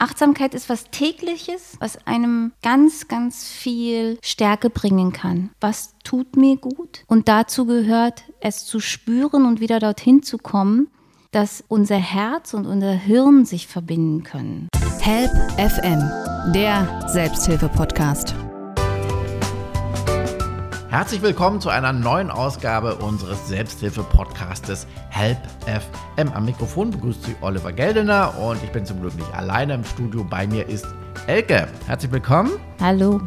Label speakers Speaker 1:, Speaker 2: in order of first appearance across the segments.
Speaker 1: Achtsamkeit ist was tägliches, was einem ganz, ganz viel Stärke bringen kann. Was tut mir gut? Und dazu gehört, es zu spüren und wieder dorthin zu kommen, dass unser Herz und unser Hirn sich verbinden können.
Speaker 2: Help FM, der Selbsthilfe-Podcast.
Speaker 3: Herzlich willkommen zu einer neuen Ausgabe unseres Selbsthilfe-Podcastes Help FM. Am Mikrofon begrüßt Sie Oliver Geldener und ich bin zum Glück nicht alleine im Studio. Bei mir ist Elke. Herzlich willkommen.
Speaker 1: Hallo.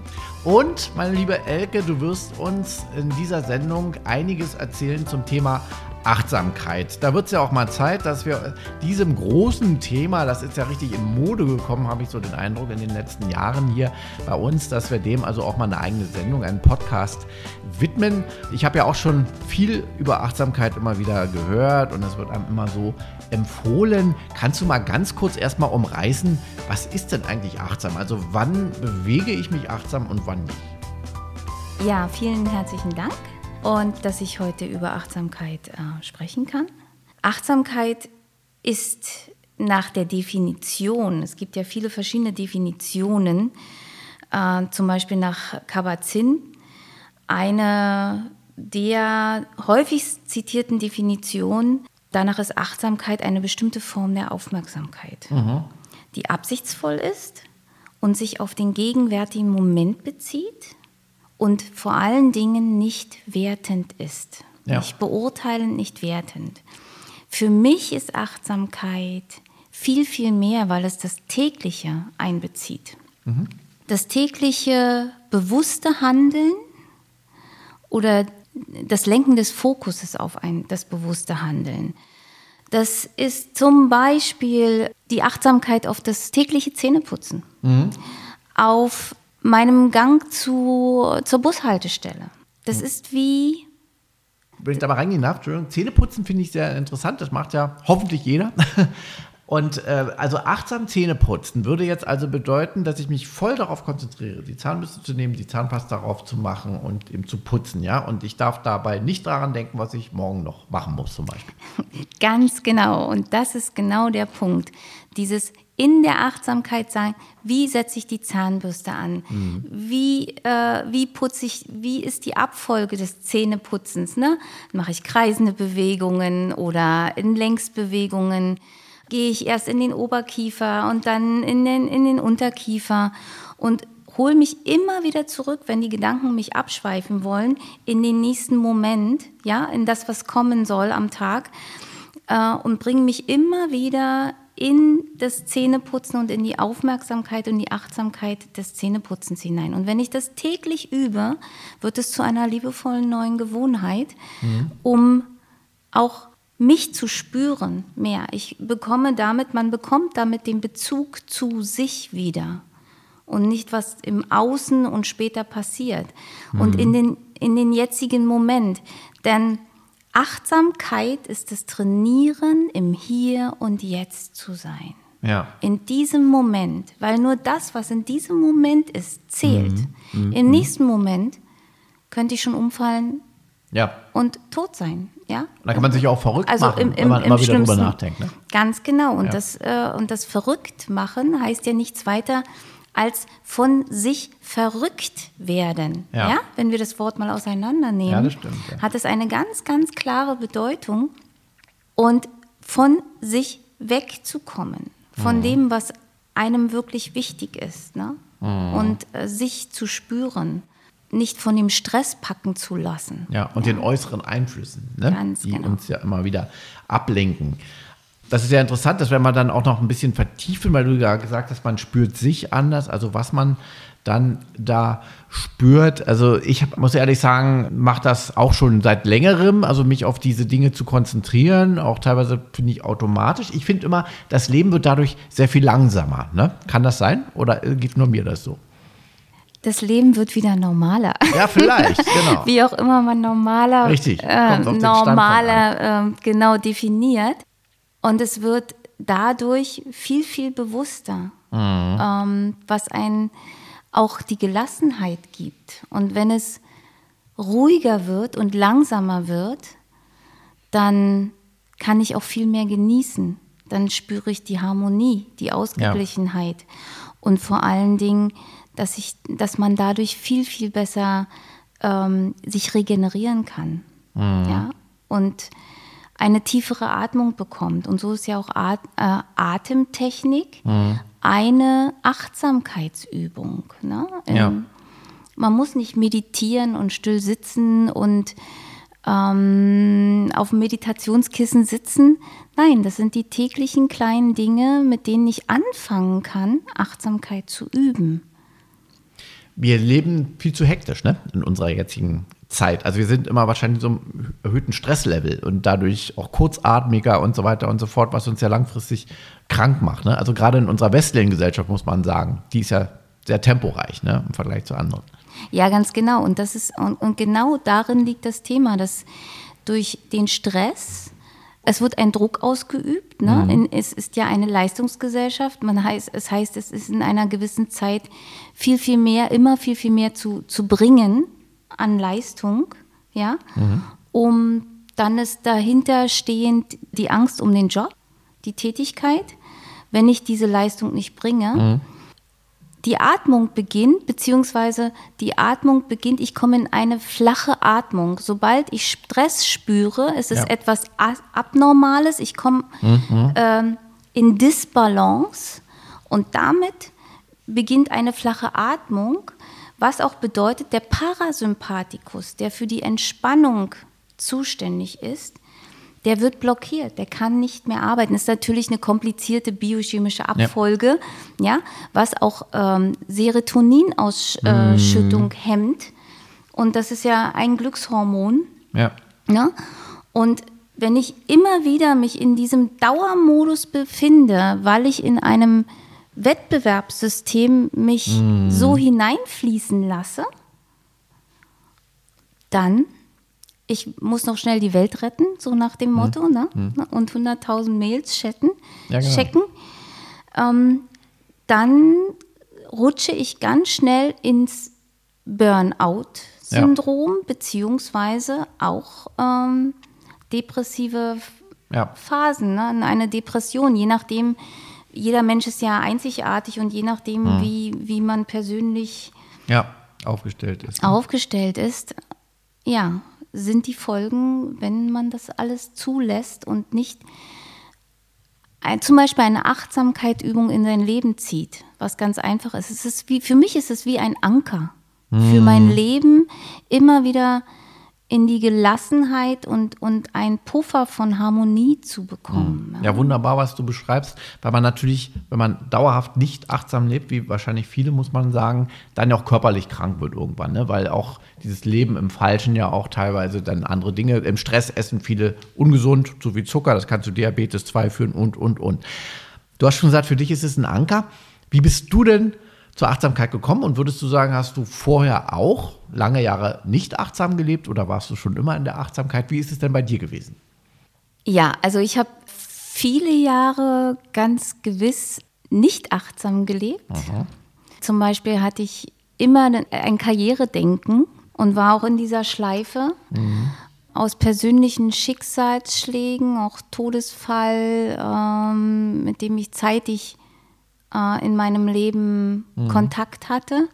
Speaker 3: Und meine liebe Elke, du wirst uns in dieser Sendung einiges erzählen zum Thema Achtsamkeit. Da wird es ja auch mal Zeit, dass wir diesem großen Thema, das ist ja richtig in Mode gekommen, habe ich so den Eindruck in den letzten Jahren hier bei uns, dass wir dem also auch mal eine eigene Sendung, einen Podcast widmen. Ich habe ja auch schon viel über Achtsamkeit immer wieder gehört und es wird einem immer so empfohlen. Kannst du mal ganz kurz erstmal umreißen, was ist denn eigentlich achtsam? Also wann bewege ich mich achtsam und wann nicht?
Speaker 1: Ja, vielen herzlichen Dank und dass ich heute über Achtsamkeit äh, sprechen kann. Achtsamkeit ist nach der Definition, es gibt ja viele verschiedene Definitionen, äh, zum Beispiel nach Kabat-Zinn, eine der häufigst zitierten Definitionen, danach ist Achtsamkeit eine bestimmte Form der Aufmerksamkeit, mhm. die absichtsvoll ist und sich auf den gegenwärtigen Moment bezieht und vor allen Dingen nicht wertend ist. Ja. Nicht beurteilend, nicht wertend. Für mich ist Achtsamkeit viel, viel mehr, weil es das tägliche einbezieht. Mhm. Das tägliche bewusste Handeln oder das Lenken des Fokuses auf ein, das bewusste Handeln. Das ist zum Beispiel die Achtsamkeit auf das tägliche Zähneputzen, mhm. auf meinem Gang zu, zur Bushaltestelle. Das mhm. ist wie.
Speaker 3: Wenn ich da mal reingehen darf, Entschuldigung, Zähneputzen finde ich sehr interessant. Das macht ja hoffentlich jeder. Und äh, also achtsam Zähne putzen würde jetzt also bedeuten, dass ich mich voll darauf konzentriere, die Zahnbürste zu nehmen, die Zahnpasta darauf zu machen und eben zu putzen, ja. Und ich darf dabei nicht daran denken, was ich morgen noch machen muss, zum Beispiel.
Speaker 1: Ganz genau. Und das ist genau der Punkt. Dieses in der Achtsamkeit sein, wie setze ich die Zahnbürste an, mhm. wie, äh, wie putze ich, wie ist die Abfolge des Zähneputzens, ne? Mache ich kreisende Bewegungen oder in Längsbewegungen, gehe ich erst in den Oberkiefer und dann in den, in den Unterkiefer und hole mich immer wieder zurück, wenn die Gedanken mich abschweifen wollen, in den nächsten Moment, ja, in das, was kommen soll am Tag äh, und bringe mich immer wieder in das Zähneputzen und in die Aufmerksamkeit und die Achtsamkeit des Zähneputzens hinein. Und wenn ich das täglich übe, wird es zu einer liebevollen neuen Gewohnheit, mhm. um auch mich zu spüren mehr. Ich bekomme damit, man bekommt damit den Bezug zu sich wieder und nicht was im Außen und später passiert. Mhm. Und in den, in den jetzigen Moment. Denn Achtsamkeit ist das Trainieren, im Hier und Jetzt zu sein. Ja. In diesem Moment, weil nur das, was in diesem Moment ist, zählt. Mhm. Mhm. Im nächsten Moment könnte ich schon umfallen ja. und tot sein. Ja?
Speaker 3: Da kann man sich auch verrückt also machen, im, im, wenn man immer wieder drüber nachdenkt. Ne?
Speaker 1: Ganz genau. Und, ja. das, äh, und das verrückt machen heißt ja nichts weiter, als von sich verrückt werden. Ja. ja? Wenn wir das Wort mal auseinandernehmen, ja, stimmt, ja. hat es eine ganz, ganz klare Bedeutung. Und von sich wegzukommen, von mhm. dem, was einem wirklich wichtig ist. Ne? Mhm. Und äh, sich zu spüren, nicht von dem Stress packen zu lassen.
Speaker 3: Ja, und den äußeren Einflüssen, ne? die genau. uns ja immer wieder ablenken. Das ist ja interessant, dass wenn man dann auch noch ein bisschen vertiefen, weil du ja gesagt hast, man spürt sich anders, also was man dann da spürt. Also ich muss ehrlich sagen, mache das auch schon seit längerem, also mich auf diese Dinge zu konzentrieren, auch teilweise finde ich automatisch. Ich finde immer, das Leben wird dadurch sehr viel langsamer. Ne? Kann das sein oder geht nur mir das so?
Speaker 1: Das Leben wird wieder normaler.
Speaker 3: Ja, vielleicht, genau.
Speaker 1: Wie auch immer man normaler, Richtig, äh, normaler äh, genau definiert. Und es wird dadurch viel, viel bewusster, mhm. ähm, was einen auch die Gelassenheit gibt. Und wenn es ruhiger wird und langsamer wird, dann kann ich auch viel mehr genießen. dann spüre ich die Harmonie, die Ausgeglichenheit. Ja. Und vor allen Dingen, dass, ich, dass man dadurch viel, viel besser ähm, sich regenerieren kann. Mhm. Ja? Und eine tiefere Atmung bekommt. Und so ist ja auch At äh, Atemtechnik mhm. eine Achtsamkeitsübung. Ne? Ja. Man muss nicht meditieren und still sitzen und ähm, auf dem Meditationskissen sitzen. Nein, das sind die täglichen kleinen Dinge, mit denen ich anfangen kann, Achtsamkeit zu üben.
Speaker 3: Wir leben viel zu hektisch ne? in unserer jetzigen Zeit. Also wir sind immer wahrscheinlich so einem erhöhten Stresslevel und dadurch auch kurzatmiger und so weiter und so fort, was uns ja langfristig krank macht. Ne? Also gerade in unserer westlichen Gesellschaft muss man sagen, die ist ja sehr temporeich ne? im Vergleich zu anderen.
Speaker 1: Ja, ganz genau. Und das ist und, und genau darin liegt das Thema, dass durch den Stress es wird ein Druck ausgeübt. Ne? Mhm. Es ist ja eine Leistungsgesellschaft. Man heißt, es heißt, es ist in einer gewissen Zeit viel, viel mehr, immer viel, viel mehr zu, zu bringen an Leistung, ja, mhm. um dann ist dahinter stehend die Angst um den Job, die Tätigkeit. Wenn ich diese Leistung nicht bringe, mhm. die Atmung beginnt, beziehungsweise die Atmung beginnt, ich komme in eine flache Atmung. Sobald ich Stress spüre, es ist ja. etwas Abnormales, ich komme mhm. ähm, in Disbalance und damit beginnt eine flache Atmung was auch bedeutet, der Parasympathikus, der für die Entspannung zuständig ist, der wird blockiert, der kann nicht mehr arbeiten. Das ist natürlich eine komplizierte biochemische Abfolge, ja, ja was auch ähm, Serotoninausschüttung mm. hemmt. Und das ist ja ein Glückshormon. Ja. ja. Und wenn ich immer wieder mich in diesem Dauermodus befinde, weil ich in einem Wettbewerbssystem mich mm. so hineinfließen lasse, dann, ich muss noch schnell die Welt retten, so nach dem Motto, mm. ne? Mm. und 100.000 Mails chatten, ja, genau. checken, ähm, dann rutsche ich ganz schnell ins Burnout-Syndrom, ja. beziehungsweise auch ähm, depressive ja. Phasen, ne? eine Depression, je nachdem, jeder Mensch ist ja einzigartig und je nachdem, hm. wie, wie man persönlich
Speaker 3: ja, aufgestellt ist.
Speaker 1: Ne? Aufgestellt ist, ja, sind die Folgen, wenn man das alles zulässt und nicht ein, zum Beispiel eine Achtsamkeitübung in sein Leben zieht, was ganz einfach ist. Es ist wie, für mich ist es wie ein Anker hm. für mein Leben, immer wieder in die Gelassenheit und, und ein Puffer von Harmonie zu bekommen.
Speaker 3: Ja. ja, wunderbar, was du beschreibst, weil man natürlich, wenn man dauerhaft nicht achtsam lebt, wie wahrscheinlich viele, muss man sagen, dann ja auch körperlich krank wird irgendwann, ne? weil auch dieses Leben im Falschen ja auch teilweise dann andere Dinge, im Stress essen viele ungesund, so wie Zucker, das kann zu Diabetes 2 führen und, und, und. Du hast schon gesagt, für dich ist es ein Anker. Wie bist du denn zur Achtsamkeit gekommen und würdest du sagen, hast du vorher auch lange Jahre nicht achtsam gelebt oder warst du schon immer in der Achtsamkeit? Wie ist es denn bei dir gewesen?
Speaker 1: Ja, also ich habe viele Jahre ganz gewiss nicht achtsam gelebt. Aha. Zum Beispiel hatte ich immer ein Karrieredenken und war auch in dieser Schleife mhm. aus persönlichen Schicksalsschlägen, auch Todesfall, ähm, mit dem ich zeitig äh, in meinem Leben mhm. Kontakt hatte,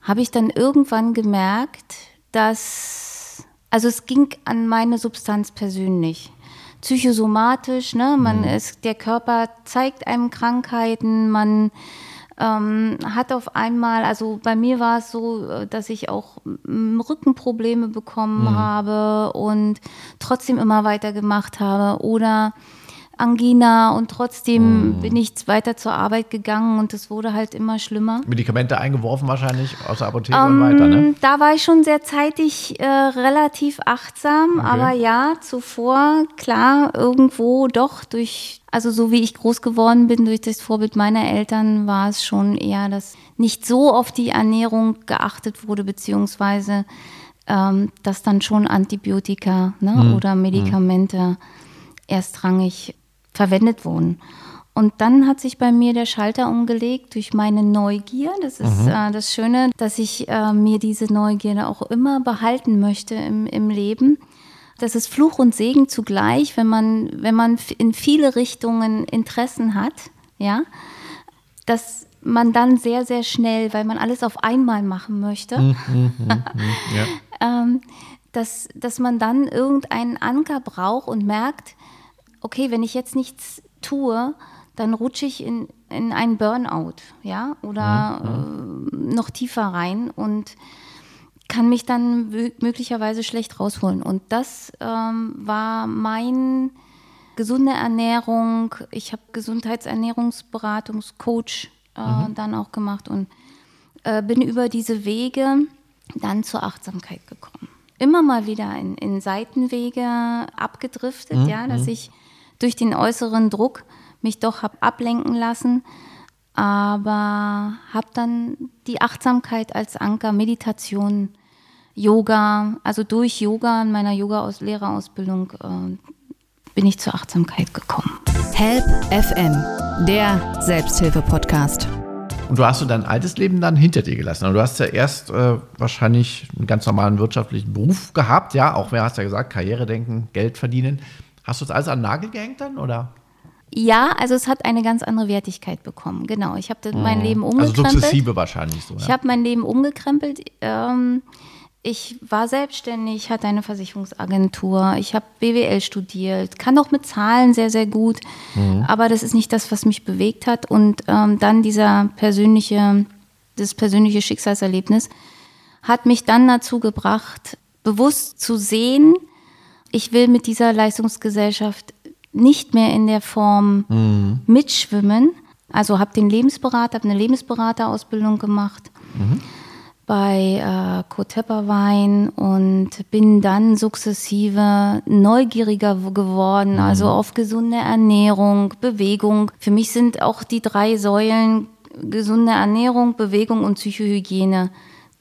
Speaker 1: habe ich dann irgendwann gemerkt, dass, also es ging an meine Substanz persönlich. Psychosomatisch, ne? Man mhm. ist, der Körper zeigt einem Krankheiten, man ähm, hat auf einmal, also bei mir war es so, dass ich auch Rückenprobleme bekommen mhm. habe und trotzdem immer weitergemacht habe oder Angina und trotzdem mm. bin ich weiter zur Arbeit gegangen und es wurde halt immer schlimmer.
Speaker 3: Medikamente eingeworfen wahrscheinlich aus der Apotheke um, und weiter, ne? Ähm,
Speaker 1: da war ich schon sehr zeitig äh, relativ achtsam, okay. aber ja, zuvor, klar, irgendwo doch durch, also so wie ich groß geworden bin, durch das Vorbild meiner Eltern, war es schon eher, dass nicht so auf die Ernährung geachtet wurde, beziehungsweise ähm, dass dann schon Antibiotika ne, mm. oder Medikamente mm. erstrangig verwendet wurden. Und dann hat sich bei mir der Schalter umgelegt durch meine Neugier. Das ist mhm. äh, das Schöne, dass ich äh, mir diese Neugierde auch immer behalten möchte im, im Leben. Das ist Fluch und Segen zugleich, wenn man, wenn man in viele Richtungen Interessen hat, ja, dass man dann sehr, sehr schnell, weil man alles auf einmal machen möchte, mm, mm, mm, ja. ähm, dass, dass man dann irgendeinen Anker braucht und merkt, okay, wenn ich jetzt nichts tue, dann rutsche ich in, in einen Burnout, ja, oder äh, noch tiefer rein und kann mich dann möglicherweise schlecht rausholen. Und das ähm, war mein gesunde Ernährung. Ich habe Gesundheitsernährungsberatungscoach äh, mhm. dann auch gemacht und äh, bin über diese Wege dann zur Achtsamkeit gekommen. Immer mal wieder in, in Seitenwege abgedriftet, mhm. ja, dass mhm. ich durch den äußeren Druck mich doch habe ablenken lassen, aber habe dann die Achtsamkeit als Anker, Meditation, Yoga, also durch Yoga in meiner Yoga-Lehrerausbildung äh, bin ich zur Achtsamkeit gekommen.
Speaker 2: Help FM, der Selbsthilfe-Podcast.
Speaker 3: Und du hast du dein altes Leben dann hinter dir gelassen. Also du hast ja erst äh, wahrscheinlich einen ganz normalen wirtschaftlichen Beruf gehabt, ja, auch wer hast ja gesagt, Karriere denken, Geld verdienen. Hast du das alles an den Nagel gehängt dann oder?
Speaker 1: Ja, also es hat eine ganz andere Wertigkeit bekommen. Genau, ich habe mein mhm. Leben umgekrempelt.
Speaker 3: Also sukzessive wahrscheinlich so. Ja?
Speaker 1: Ich habe mein Leben umgekrempelt. Ähm, ich war selbstständig, hatte eine Versicherungsagentur, ich habe BWL studiert, kann auch mit Zahlen sehr, sehr gut, mhm. aber das ist nicht das, was mich bewegt hat. Und ähm, dann dieser persönliche, das persönliche Schicksalserlebnis hat mich dann dazu gebracht, bewusst zu sehen, ich will mit dieser Leistungsgesellschaft nicht mehr in der Form mhm. mitschwimmen. Also habe den Lebensberater, habe eine Lebensberaterausbildung gemacht mhm. bei äh, Kotepper Wein und bin dann sukzessive neugieriger geworden, mhm. also auf gesunde Ernährung, Bewegung. Für mich sind auch die drei Säulen gesunde Ernährung, Bewegung und Psychohygiene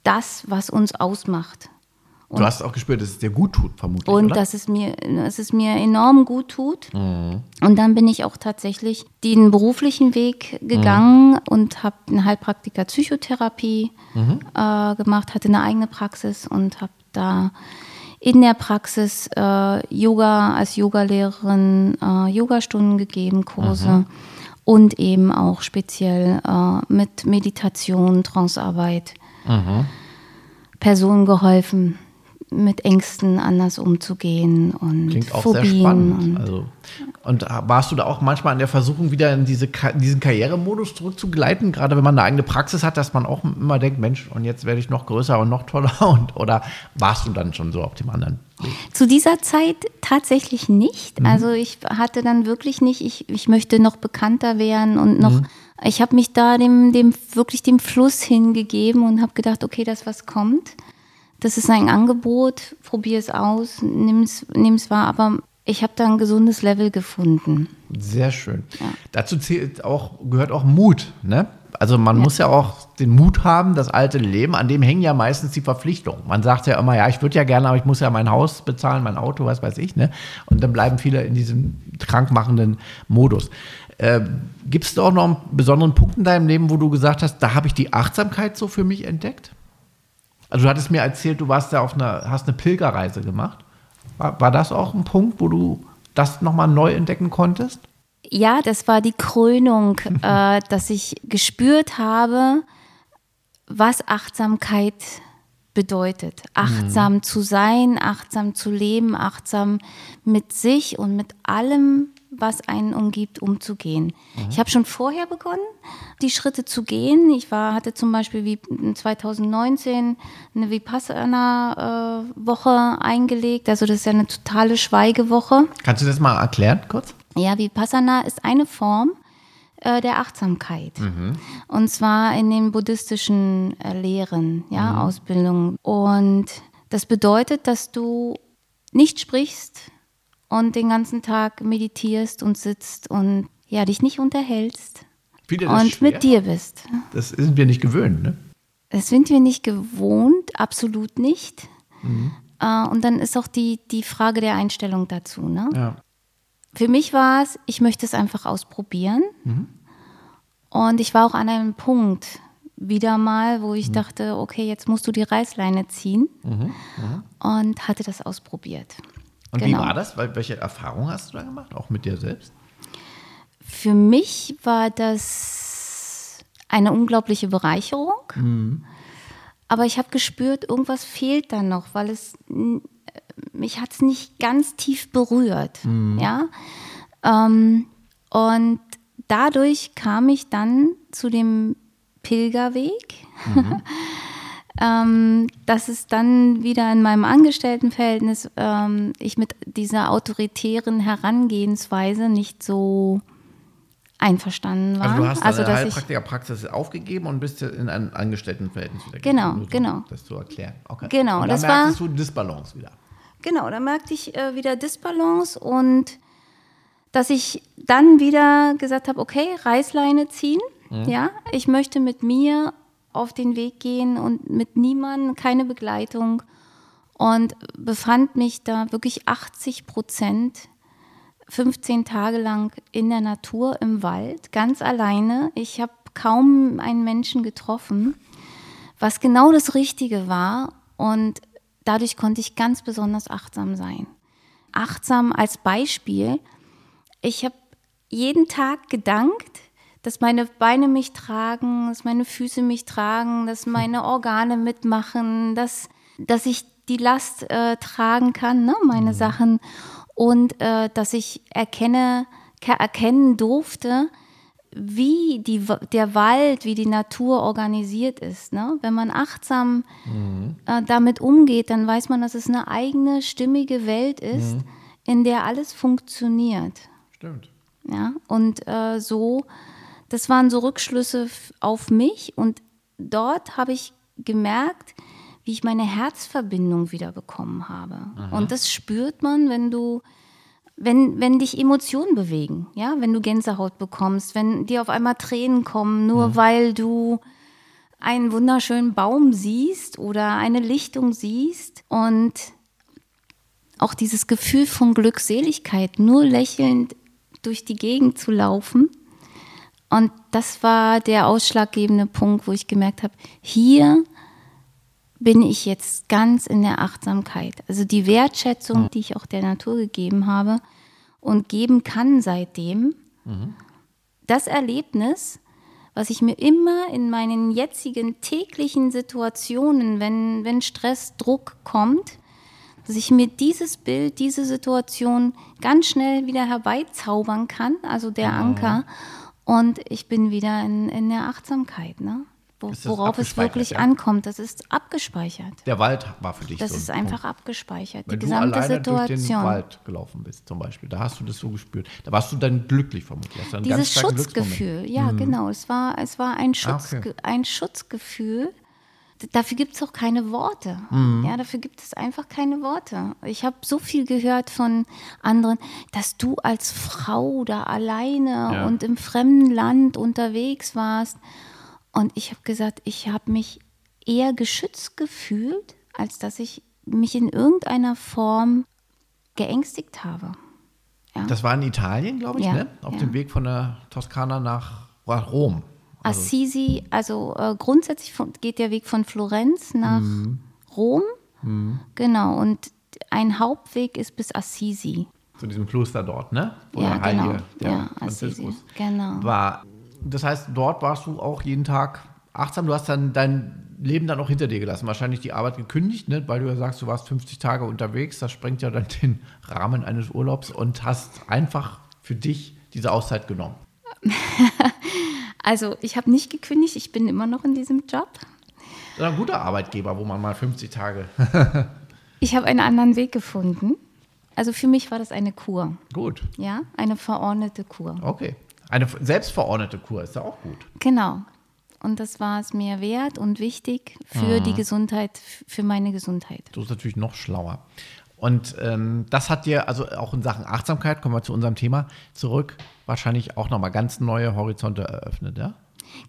Speaker 1: das, was uns ausmacht.
Speaker 3: Und du hast auch gespürt, dass es dir gut tut, vermutlich.
Speaker 1: Und
Speaker 3: oder?
Speaker 1: dass es mir, dass es mir enorm gut tut. Mhm. Und dann bin ich auch tatsächlich den beruflichen Weg gegangen mhm. und habe eine Heilpraktiker Psychotherapie mhm. äh, gemacht, hatte eine eigene Praxis und habe da in der Praxis äh, Yoga als Yogalehrerin äh, Yogastunden gegeben, Kurse mhm. und eben auch speziell äh, mit Meditation, Trancearbeit mhm. Personen geholfen mit Ängsten anders umzugehen und
Speaker 3: Klingt auch
Speaker 1: Phobien
Speaker 3: sehr spannend. Und, also, und warst du da auch manchmal in der Versuchung, wieder in, diese, diesen Karrieremodus zurückzugleiten, gerade wenn man eine eigene Praxis hat, dass man auch immer denkt, Mensch, und jetzt werde ich noch größer und noch toller und oder warst du dann schon so auf dem anderen Weg?
Speaker 1: Zu dieser Zeit tatsächlich nicht. Mhm. Also ich hatte dann wirklich nicht, ich, ich möchte noch bekannter werden und noch. Mhm. Ich habe mich da dem, dem wirklich dem Fluss hingegeben und habe gedacht, okay, das was kommt das ist ein Angebot, probier es aus, nimm es wahr, aber ich habe da ein gesundes Level gefunden.
Speaker 3: Sehr schön. Ja. Dazu zählt auch, gehört auch Mut. Ne? Also man ja. muss ja auch den Mut haben, das alte Leben, an dem hängen ja meistens die Verpflichtungen. Man sagt ja immer, ja, ich würde ja gerne, aber ich muss ja mein Haus bezahlen, mein Auto, was weiß ich. Ne? Und dann bleiben viele in diesem krankmachenden Modus. Äh, Gibt es da auch noch einen besonderen Punkt in deinem Leben, wo du gesagt hast, da habe ich die Achtsamkeit so für mich entdeckt? Also du hattest mir erzählt, du warst da auf einer, hast eine Pilgerreise gemacht. War, war das auch ein Punkt, wo du das nochmal neu entdecken konntest?
Speaker 1: Ja, das war die Krönung, äh, dass ich gespürt habe, was Achtsamkeit bedeutet. Achtsam mhm. zu sein, achtsam zu leben, achtsam mit sich und mit allem, was einen umgibt, umzugehen. Mhm. Ich habe schon vorher begonnen, die Schritte zu gehen. Ich war, hatte zum Beispiel wie 2019 eine Vipassana-Woche eingelegt. Also das ist ja eine totale Schweigewoche.
Speaker 3: Kannst du das mal erklären kurz?
Speaker 1: Ja, Vipassana ist eine Form äh, der Achtsamkeit. Mhm. Und zwar in den buddhistischen äh, Lehren, ja, mhm. Ausbildungen. Und das bedeutet, dass du nicht sprichst, und den ganzen Tag meditierst und sitzt und ja, dich nicht unterhältst und schwer? mit dir bist.
Speaker 3: Das sind wir nicht gewöhnt, ne?
Speaker 1: Das sind wir nicht gewohnt, absolut nicht. Mhm. Äh, und dann ist auch die, die Frage der Einstellung dazu. Ne? Ja. Für mich war es, ich möchte es einfach ausprobieren. Mhm. Und ich war auch an einem Punkt wieder mal, wo ich mhm. dachte, okay, jetzt musst du die Reißleine ziehen. Mhm. mhm. Und hatte das ausprobiert.
Speaker 3: Und
Speaker 1: Genau.
Speaker 3: wie war das? Wel- Welche Erfahrungen hast du da gemacht? Auch mit dir selbst?
Speaker 1: Für mich war das eine unglaubliche Bereicherung. Aber ich habe gespürt, irgendwas fehlt da noch, weil es n- mich hat es nicht ganz tief berührt. Ja? Ähm, und dadurch kam ich dann zu dem Pilgerweg. ähm, dass es dann wieder in meinem Angestelltenverhältnis ähm, ich mit dieser autoritären Herangehensweise nicht so einverstanden war.
Speaker 3: Also du hast
Speaker 1: also,
Speaker 3: deine Heilpraktikerpraxis aufgegeben und bist in ein Angestelltenverhältnis wieder
Speaker 1: Genau,
Speaker 3: so,
Speaker 1: genau.
Speaker 3: Das zu erklären. Okay.
Speaker 1: Genau,
Speaker 3: Und da
Speaker 1: das
Speaker 3: merktest
Speaker 1: war-
Speaker 3: du Disbalance wieder.
Speaker 1: Genau, da merkte ich äh, wieder Disbalance und dass ich dann wieder gesagt habe, okay, Reißleine ziehen. Ja, ich möchte mit mir auf den Weg gehen und mit niemandem, keine Begleitung und befand mich da wirklich 80 Prozent 15 Tage lang in der Natur im Wald, ganz alleine. Ich habe kaum einen Menschen getroffen, was genau das Richtige war. Und dadurch konnte ich ganz besonders achtsam sein. Achtsam als Beispiel. Ich habe jeden Tag gedankt, dass meine Beine mich tragen, dass meine Füße mich tragen, dass meine Organe mitmachen, dass, dass ich die Last äh, tragen kann, ne, meine Sachen. Und äh, dass ich erkenne, ke- erkennen durfte, wie die, der Wald, wie die Natur organisiert ist. Ne? Wenn man achtsam äh, damit umgeht, dann weiß man, dass es eine eigene, stimmige Welt ist, in der alles funktioniert.
Speaker 3: Stimmt.
Speaker 1: Ja? Und äh, so, das waren so Rückschlüsse auf mich und dort habe ich gemerkt, wie ich meine Herzverbindung wieder bekommen habe. Und das spürt man, wenn du wenn, wenn dich Emotionen bewegen, ja, wenn du Gänsehaut bekommst, wenn dir auf einmal Tränen kommen, nur weil du einen wunderschönen Baum siehst oder eine Lichtung siehst und auch dieses Gefühl von Glückseligkeit, nur lächelnd durch die Gegend zu laufen. Und das war der ausschlaggebende Punkt, wo ich gemerkt habe, hier bin ich jetzt ganz in der Achtsamkeit. Also die Wertschätzung, die ich auch der Natur gegeben habe und geben kann seitdem, das Erlebnis, was ich mir immer in meinen jetzigen täglichen Situationen, wenn, wenn Stress, Druck kommt, dass ich mir dieses Bild, diese Situation ganz schnell wieder herbeizaubern kann, also der Anker, und ich bin wieder in, in der Achtsamkeit, ne? Wo, worauf es wirklich
Speaker 3: ja?
Speaker 1: ankommt. Das ist abgespeichert.
Speaker 3: Der Wald war für dich
Speaker 1: Das
Speaker 3: so ein
Speaker 1: ist einfach
Speaker 3: Punkt.
Speaker 1: abgespeichert.
Speaker 3: Wenn
Speaker 1: die
Speaker 3: du
Speaker 1: gesamte
Speaker 3: alleine durch den
Speaker 1: Situation.
Speaker 3: Wald gelaufen bist, zum Beispiel, da hast du das so gespürt. Da warst du dann glücklich vermutlich. Ganz
Speaker 1: Dieses. Schutzgefühl, ja, genau. Es war, es war ein, Schutz,
Speaker 3: Ah, okay.
Speaker 1: ein Schutzgefühl. Dafür gibt es auch keine Worte.
Speaker 3: Mhm.
Speaker 1: Ja, dafür gibt es einfach keine Worte. Ich habe so viel gehört von anderen, dass du als Frau da alleine
Speaker 3: Ja.
Speaker 1: und im fremden Land unterwegs warst. Und ich habe gesagt, ich habe mich eher geschützt gefühlt, als dass ich mich in irgendeiner Form geängstigt habe. Ja.
Speaker 3: Das war in Italien, glaube ich,
Speaker 1: Ja,
Speaker 3: ne? Auf dem Weg von der Toskana nach Rom. Also,
Speaker 1: Assisi, also äh, grundsätzlich von, geht der Weg von Florenz nach
Speaker 3: Mhm.
Speaker 1: Rom. Genau, und ein Hauptweg ist bis Assisi.
Speaker 3: zu diesem Kloster dort, ne? Wo
Speaker 1: Ja,
Speaker 3: der Heilige,
Speaker 1: genau.
Speaker 3: der
Speaker 1: Ja, Assisi, genau.
Speaker 3: war. Das heißt, dort warst du auch jeden Tag achtsam. Du hast dann dein Leben dann auch hinter dir gelassen. Wahrscheinlich die Arbeit gekündigt, ne? weil du ja sagst, du warst 50 Tage unterwegs. Das sprengt ja dann den Rahmen eines Urlaubs und hast einfach für dich diese Auszeit genommen.
Speaker 1: Also ich habe nicht gekündigt, ich bin immer noch in diesem Job.
Speaker 3: Das ist ein guter Arbeitgeber, wo man mal 50 Tage.
Speaker 1: Ich habe einen anderen Weg gefunden. Also für mich war das eine Kur,
Speaker 3: gut,
Speaker 1: ja, eine verordnete Kur.
Speaker 3: okay. Eine selbstverordnete Kur ist ja auch gut.
Speaker 1: Genau. Und das war es mir wert und wichtig
Speaker 3: Mhm.
Speaker 1: für die Gesundheit, für meine Gesundheit.
Speaker 3: So ist natürlich noch schlauer. Und ähm, das hat dir also auch in Sachen Achtsamkeit, kommen wir zu unserem Thema zurück, wahrscheinlich auch nochmal ganz neue Horizonte eröffnet, ja?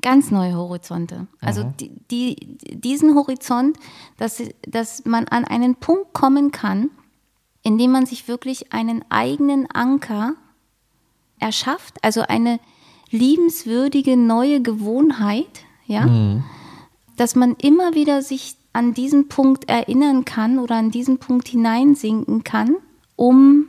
Speaker 1: Ganz neue Horizonte. Also die, die, diesen Horizont, dass, dass man an einen Punkt kommen kann, in dem man sich wirklich einen eigenen Anker erschafft, also eine liebenswürdige neue Gewohnheit, ja, dass man immer wieder sich an diesen Punkt erinnern kann oder an diesen Punkt hineinsinken kann um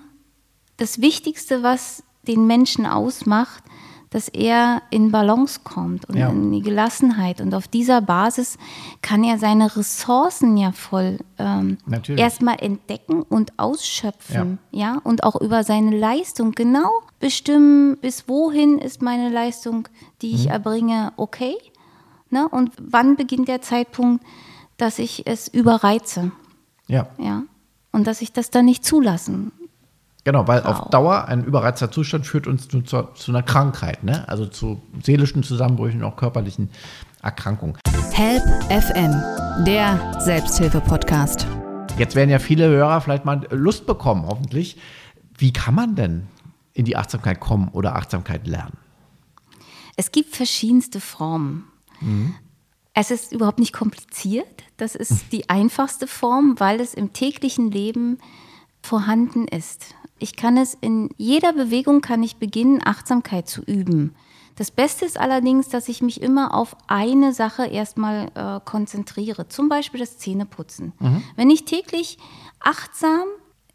Speaker 1: das Wichtigste, was den Menschen ausmacht, dass er in Balance kommt und
Speaker 3: Ja.
Speaker 1: in die Gelassenheit. Und auf dieser Basis kann er seine Ressourcen ja voll ähm, erstmal entdecken und ausschöpfen. Ja. Und auch über seine Leistung genau bestimmen, bis wohin ist meine Leistung, die ich erbringe, okay. Ne? Und wann beginnt der Zeitpunkt, dass ich es überreize.
Speaker 3: Ja,
Speaker 1: Ja. Und dass ich das dann nicht zulassen
Speaker 3: genau, weil auf. Dauer ein überreizter Zustand führt uns zu, zu, zu einer Krankheit, ne? also zu seelischen Zusammenbrüchen und auch körperlichen Erkrankungen.
Speaker 2: Help FM, der Selbsthilfe-Podcast.
Speaker 3: Jetzt werden ja viele Hörer vielleicht mal Lust bekommen, hoffentlich. Wie kann man denn in die Achtsamkeit kommen oder Achtsamkeit lernen?
Speaker 1: Es gibt verschiedenste Formen. Es ist überhaupt nicht kompliziert. Das ist die einfachste Form, weil es im täglichen Leben vorhanden ist. Ich kann es in jeder Bewegung kann ich beginnen, Achtsamkeit zu üben. Das Beste ist allerdings, dass ich mich immer auf eine Sache erstmal äh, konzentriere. Zum Beispiel das Zähneputzen. Wenn ich täglich achtsam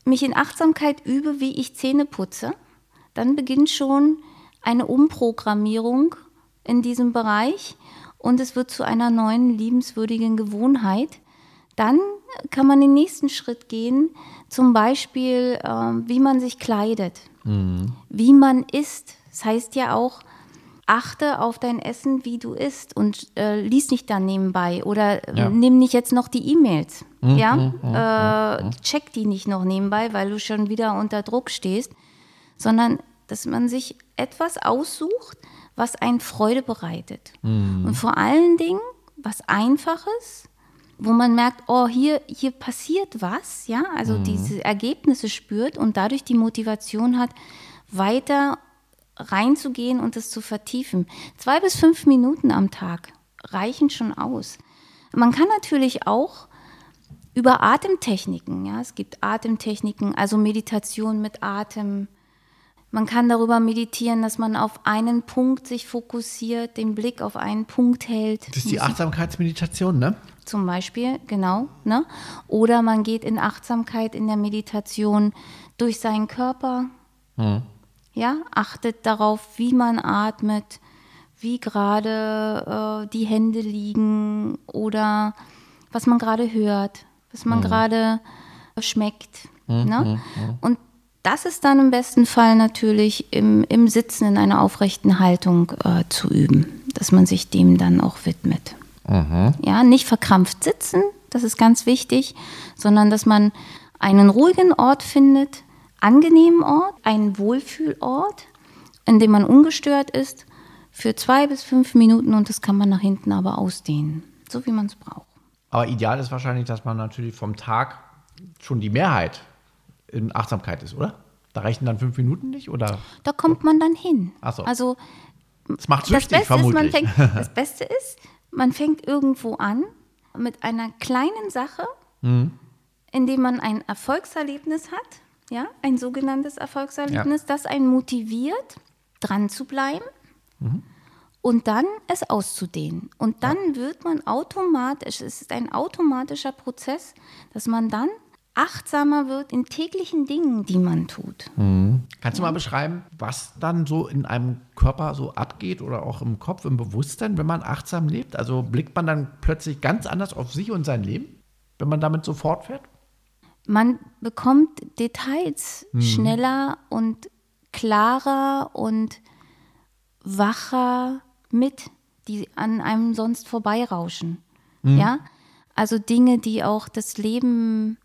Speaker 1: mich in Achtsamkeit übe, wie ich Zähne putze, dann beginnt schon eine Umprogrammierung in diesem Bereich und es wird zu einer neuen liebenswürdigen Gewohnheit. Dann kann man den nächsten Schritt gehen, zum Beispiel, ähm, wie man sich kleidet, wie man isst. Das heißt ja auch, achte auf dein Essen, wie du isst und äh, lies nicht dann nebenbei oder äh,
Speaker 3: Ja.
Speaker 1: nimm nicht jetzt noch die E-Mails. ja, äh, check die nicht noch nebenbei, weil du schon wieder unter Druck stehst, sondern dass man sich etwas aussucht, was einen Freude bereitet. Und vor allen Dingen was Einfaches, wo man merkt, oh, hier, hier passiert was, ja, also diese Ergebnisse spürt und dadurch die Motivation hat, weiter reinzugehen und es zu vertiefen. Zwei bis fünf Minuten am Tag reichen schon aus. Man kann natürlich auch über Atemtechniken, ja, es gibt Atemtechniken, also Meditation mit Atem. Man kann darüber meditieren, dass man auf einen Punkt sich fokussiert, den Blick auf einen Punkt hält.
Speaker 3: Das ist die Achtsamkeitsmeditation, ne?
Speaker 1: Zum Beispiel, genau. Ne? Oder man geht in Achtsamkeit in der Meditation durch seinen Körper. Ja, achtet darauf, wie man atmet, wie gerade äh, die Hände liegen oder was man gerade hört, was man gerade schmeckt. Ne? Und das ist dann im besten Fall natürlich im, im Sitzen in einer aufrechten Haltung äh, zu üben, dass man sich dem dann auch widmet. Ja, nicht verkrampft sitzen, das ist ganz wichtig, sondern dass man einen ruhigen Ort findet, angenehmen Ort, einen Wohlfühlort, in dem man ungestört ist, für zwei bis fünf Minuten und das kann man nach hinten aber ausdehnen, so wie man es braucht.
Speaker 3: Aber ideal ist wahrscheinlich, dass man natürlich vom Tag schon die Mehrheit in Achtsamkeit ist, oder? Da reichen dann fünf Minuten nicht, oder?
Speaker 1: Da kommt man dann hin.
Speaker 3: Ach so.
Speaker 1: Also
Speaker 3: Das macht
Speaker 1: das
Speaker 3: süchtig,
Speaker 1: Beste, ist, man
Speaker 3: vermutlich.
Speaker 1: fängt, das Beste ist, man fängt irgendwo an mit einer kleinen Sache,
Speaker 3: Mhm.
Speaker 1: indem man ein Erfolgserlebnis hat, ja, ein sogenanntes Erfolgserlebnis, das einen motiviert, dran zu bleiben
Speaker 3: Mhm.
Speaker 1: und dann es auszudehnen. Und dann wird man automatisch, es ist ein automatischer Prozess, dass man dann achtsamer wird in täglichen Dingen, die man tut.
Speaker 3: Kannst du mal beschreiben, was dann so in einem Körper so abgeht oder auch im Kopf, im Bewusstsein, wenn man achtsam lebt? Also blickt man dann plötzlich ganz anders auf sich und sein Leben, wenn man damit so fortfährt?
Speaker 1: man bekommt Details schneller und klarer und wacher mit, die an einem sonst vorbeirauschen. Ja, also Dinge, die auch das Leben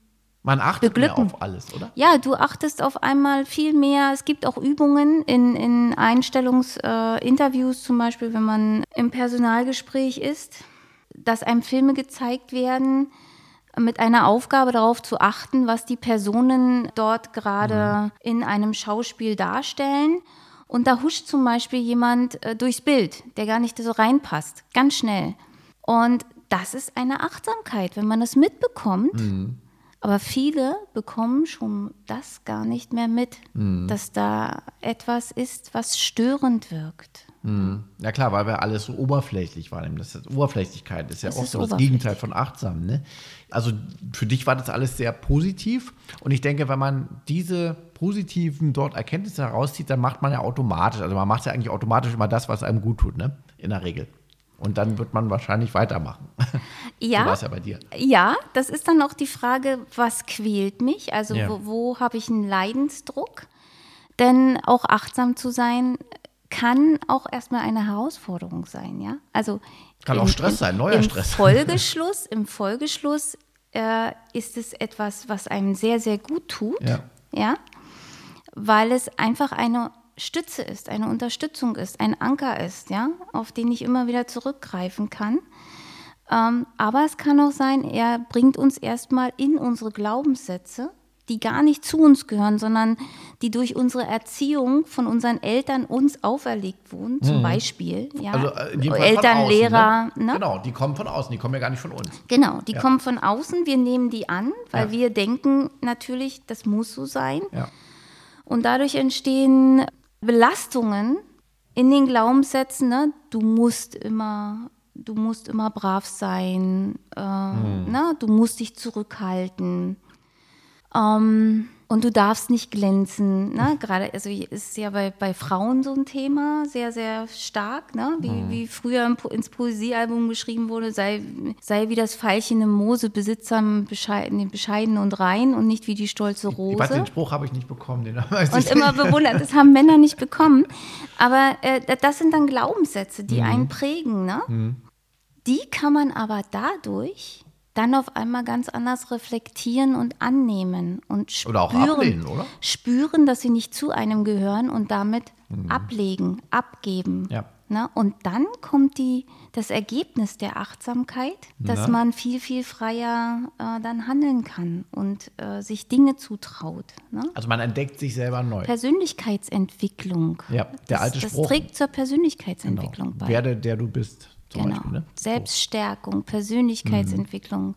Speaker 3: Man achtet mehr auf alles, oder?
Speaker 1: ja, du achtest auf einmal viel mehr. Es gibt auch Übungen in, in Einstellungsinterviews, äh, zum Beispiel, wenn man im Personalgespräch ist, dass einem Filme gezeigt werden mit einer Aufgabe darauf zu achten, was die Personen dort gerade in einem Schauspiel darstellen. Und da huscht zum Beispiel jemand äh, durchs Bild, der gar nicht so reinpasst, ganz schnell. Und das ist eine Achtsamkeit, wenn man das mitbekommt. Aber viele bekommen schon das gar nicht mehr mit, dass da etwas ist, was störend wirkt.
Speaker 3: Ja klar, weil wir alles so oberflächlich wahrnehmen. Das ist, Oberflächlichkeit ist ja
Speaker 1: Das
Speaker 3: auch
Speaker 1: ist
Speaker 3: so das. Gegenteil von achtsam. Ne? Also für dich war das alles sehr positiv. Und ich denke, wenn man diese positiven dort Erkenntnisse herauszieht, dann macht man ja automatisch, also man macht ja eigentlich automatisch immer das, was einem gut tut, ne? In der Regel. Und dann wird man wahrscheinlich weitermachen.
Speaker 1: Ja.
Speaker 3: So war es ja bei dir.
Speaker 1: Ja, das ist dann auch die Frage, was quält mich? Also
Speaker 3: Ja.
Speaker 1: wo, wo habe ich einen Leidensdruck? Denn auch achtsam zu sein kann auch erstmal eine Herausforderung sein, ja? Also
Speaker 3: Kann auch Stress sein, neuer
Speaker 1: im
Speaker 3: Stress.
Speaker 1: Folgeschluss, im Folgeschluss äh, ist es etwas, was einem sehr, sehr gut tut,
Speaker 3: Ja.
Speaker 1: ja? Weil es einfach eine Stütze ist, eine Unterstützung ist, ein Anker ist, ja, auf den ich immer wieder zurückgreifen kann. Ähm, aber es kann auch sein, er bringt uns erstmal in unsere Glaubenssätze, die gar nicht zu uns gehören, sondern die durch unsere Erziehung von unseren Eltern uns auferlegt wurden, zum Beispiel. Ja,
Speaker 3: Also äh,
Speaker 1: Eltern,
Speaker 3: außen,
Speaker 1: Lehrer.
Speaker 3: Ne?
Speaker 1: Ne?
Speaker 3: Genau, die kommen von außen, die kommen ja gar nicht von uns.
Speaker 1: Genau, die
Speaker 3: Ja.
Speaker 1: kommen von außen, wir nehmen die an, weil
Speaker 3: Ja.
Speaker 1: wir denken natürlich, das muss so sein.
Speaker 3: Ja.
Speaker 1: Und dadurch entstehen Belastungen in den Glaubenssätzen, ne? du musst immer, du musst immer brav sein, äh, ne? du musst dich zurückhalten. Ähm, und du darfst nicht glänzen. Ne? Gerade, also ist ja bei, bei Frauen so ein Thema, sehr, sehr stark, ne? wie, wie früher ins Poesiealbum geschrieben wurde, sei, sei wie das Veilchen im Moose, besitzer bescheiden, bescheiden und rein und nicht wie die stolze Rose.
Speaker 3: Ich weiß, den Spruch habe ich nicht bekommen. Den weiß
Speaker 1: Und
Speaker 3: ich
Speaker 1: immer
Speaker 3: nicht.
Speaker 1: bewundert, das haben Männer nicht bekommen. Aber äh, das sind dann Glaubenssätze, die einen prägen. Ne? Die kann man aber dadurch dann auf einmal ganz anders reflektieren und annehmen und spüren,
Speaker 3: Oder auch ablehnen, oder?
Speaker 1: spüren, dass sie nicht zu einem gehören und damit ablegen, abgeben.
Speaker 3: Ja.
Speaker 1: Ne? Und dann kommt die, das Ergebnis der Achtsamkeit, dass
Speaker 3: Na?
Speaker 1: man viel, viel freier äh, dann handeln kann und äh, sich Dinge zutraut. Ne?
Speaker 3: Also man entdeckt sich selber neu.
Speaker 1: Persönlichkeitsentwicklung.
Speaker 3: Ja, der alte
Speaker 1: das,
Speaker 3: Spruch.
Speaker 1: Das trägt zur
Speaker 3: Genau.
Speaker 1: Persönlichkeitsentwicklung bei.
Speaker 3: Werde der du bist, zum
Speaker 1: genau.
Speaker 3: Beispiel. Ne?
Speaker 1: Selbststärkung, Persönlichkeitsentwicklung.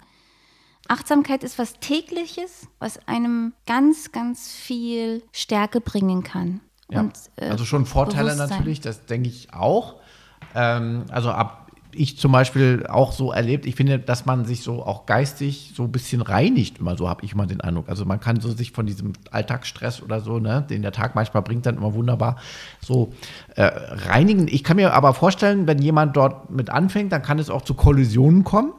Speaker 1: Achtsamkeit ist was Tägliches, was einem ganz, ganz viel Stärke bringen kann.
Speaker 3: Ja.
Speaker 1: Und, äh,
Speaker 3: also schon Vorteile natürlich, das denke ich auch. Ähm, also ab ich zum Beispiel auch so erlebt, ich finde, dass man sich so auch geistig so ein bisschen reinigt, immer so habe ich immer den Eindruck. Also man kann so sich von diesem Alltagsstress oder so, ne, den der Tag manchmal bringt, dann immer wunderbar so äh, reinigen. Ich kann mir aber vorstellen, wenn jemand dort mit anfängt, dann kann es auch zu Kollisionen kommen.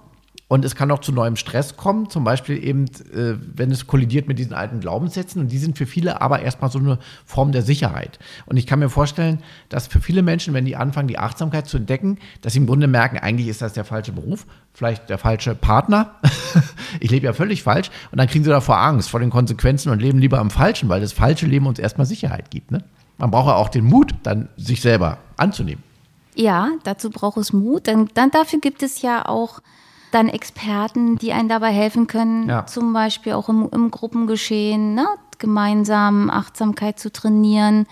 Speaker 3: Und es kann auch zu neuem Stress kommen, zum Beispiel eben, äh, wenn es kollidiert mit diesen alten Glaubenssätzen. Und die sind für viele aber erstmal so eine Form der Sicherheit. Und ich kann mir vorstellen, dass für viele Menschen, wenn die anfangen, die Achtsamkeit zu entdecken, dass sie im Grunde merken, eigentlich ist das der falsche Beruf, vielleicht der falsche Partner. ich lebe ja völlig falsch. Und dann kriegen sie davor Angst vor den Konsequenzen und leben lieber am Falschen, weil das falsche Leben uns erstmal Sicherheit gibt. Ne? Man braucht ja auch den Mut, dann sich selber anzunehmen.
Speaker 1: Ja, dazu braucht es Mut. Dann, dann dafür gibt es ja auch dann Experten, die einen dabei helfen können,
Speaker 3: Ja.
Speaker 1: zum Beispiel auch im, im Gruppengeschehen, ne? gemeinsam Achtsamkeit zu trainieren,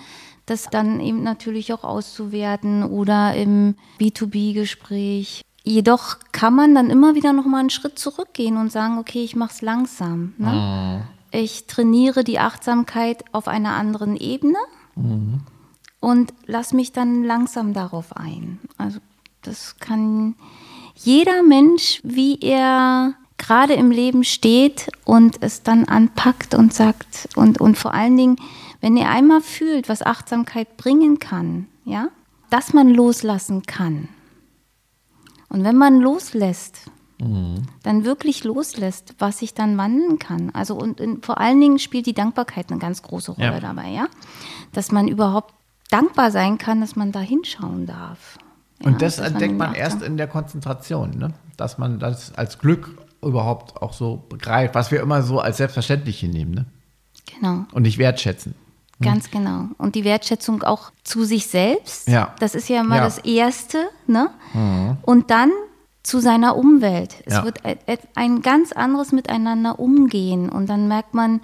Speaker 1: das dann eben natürlich auch auszuwerten oder im B2B-Gespräch. Jedoch kann man dann immer wieder noch mal einen Schritt zurückgehen und sagen, okay, ich mache es langsam. Ne? Ich trainiere die Achtsamkeit auf einer anderen Ebene und lass mich dann langsam darauf ein. Also das kann jeder Mensch, wie er gerade im Leben steht und es dann anpackt und sagt und, und vor allen Dingen, wenn er einmal fühlt, was Achtsamkeit bringen kann, ja, dass man loslassen kann. Und wenn man loslässt, dann wirklich loslässt, was sich dann wandeln kann. Also und, und vor allen Dingen spielt die Dankbarkeit eine ganz große Rolle
Speaker 3: Ja.
Speaker 1: dabei, ja, dass man überhaupt dankbar sein kann, dass man da hinschauen darf. Ja,
Speaker 3: Und das
Speaker 1: dass
Speaker 3: entdeckt man
Speaker 1: die
Speaker 3: erst in der Konzentration, ne? dass man das als Glück überhaupt auch so begreift, was wir immer so als selbstverständlich hinnehmen ne?
Speaker 1: Genau,
Speaker 3: und nicht wertschätzen.
Speaker 1: ganz genau. Und die Wertschätzung auch zu sich selbst,
Speaker 3: Ja.
Speaker 1: das ist ja mal
Speaker 3: Ja. Mhm.
Speaker 1: das Erste, ne? Und dann zu seiner Umwelt. Es
Speaker 3: Ja.
Speaker 1: wird e- e- ein ganz anderes Miteinander umgehen und dann merkt man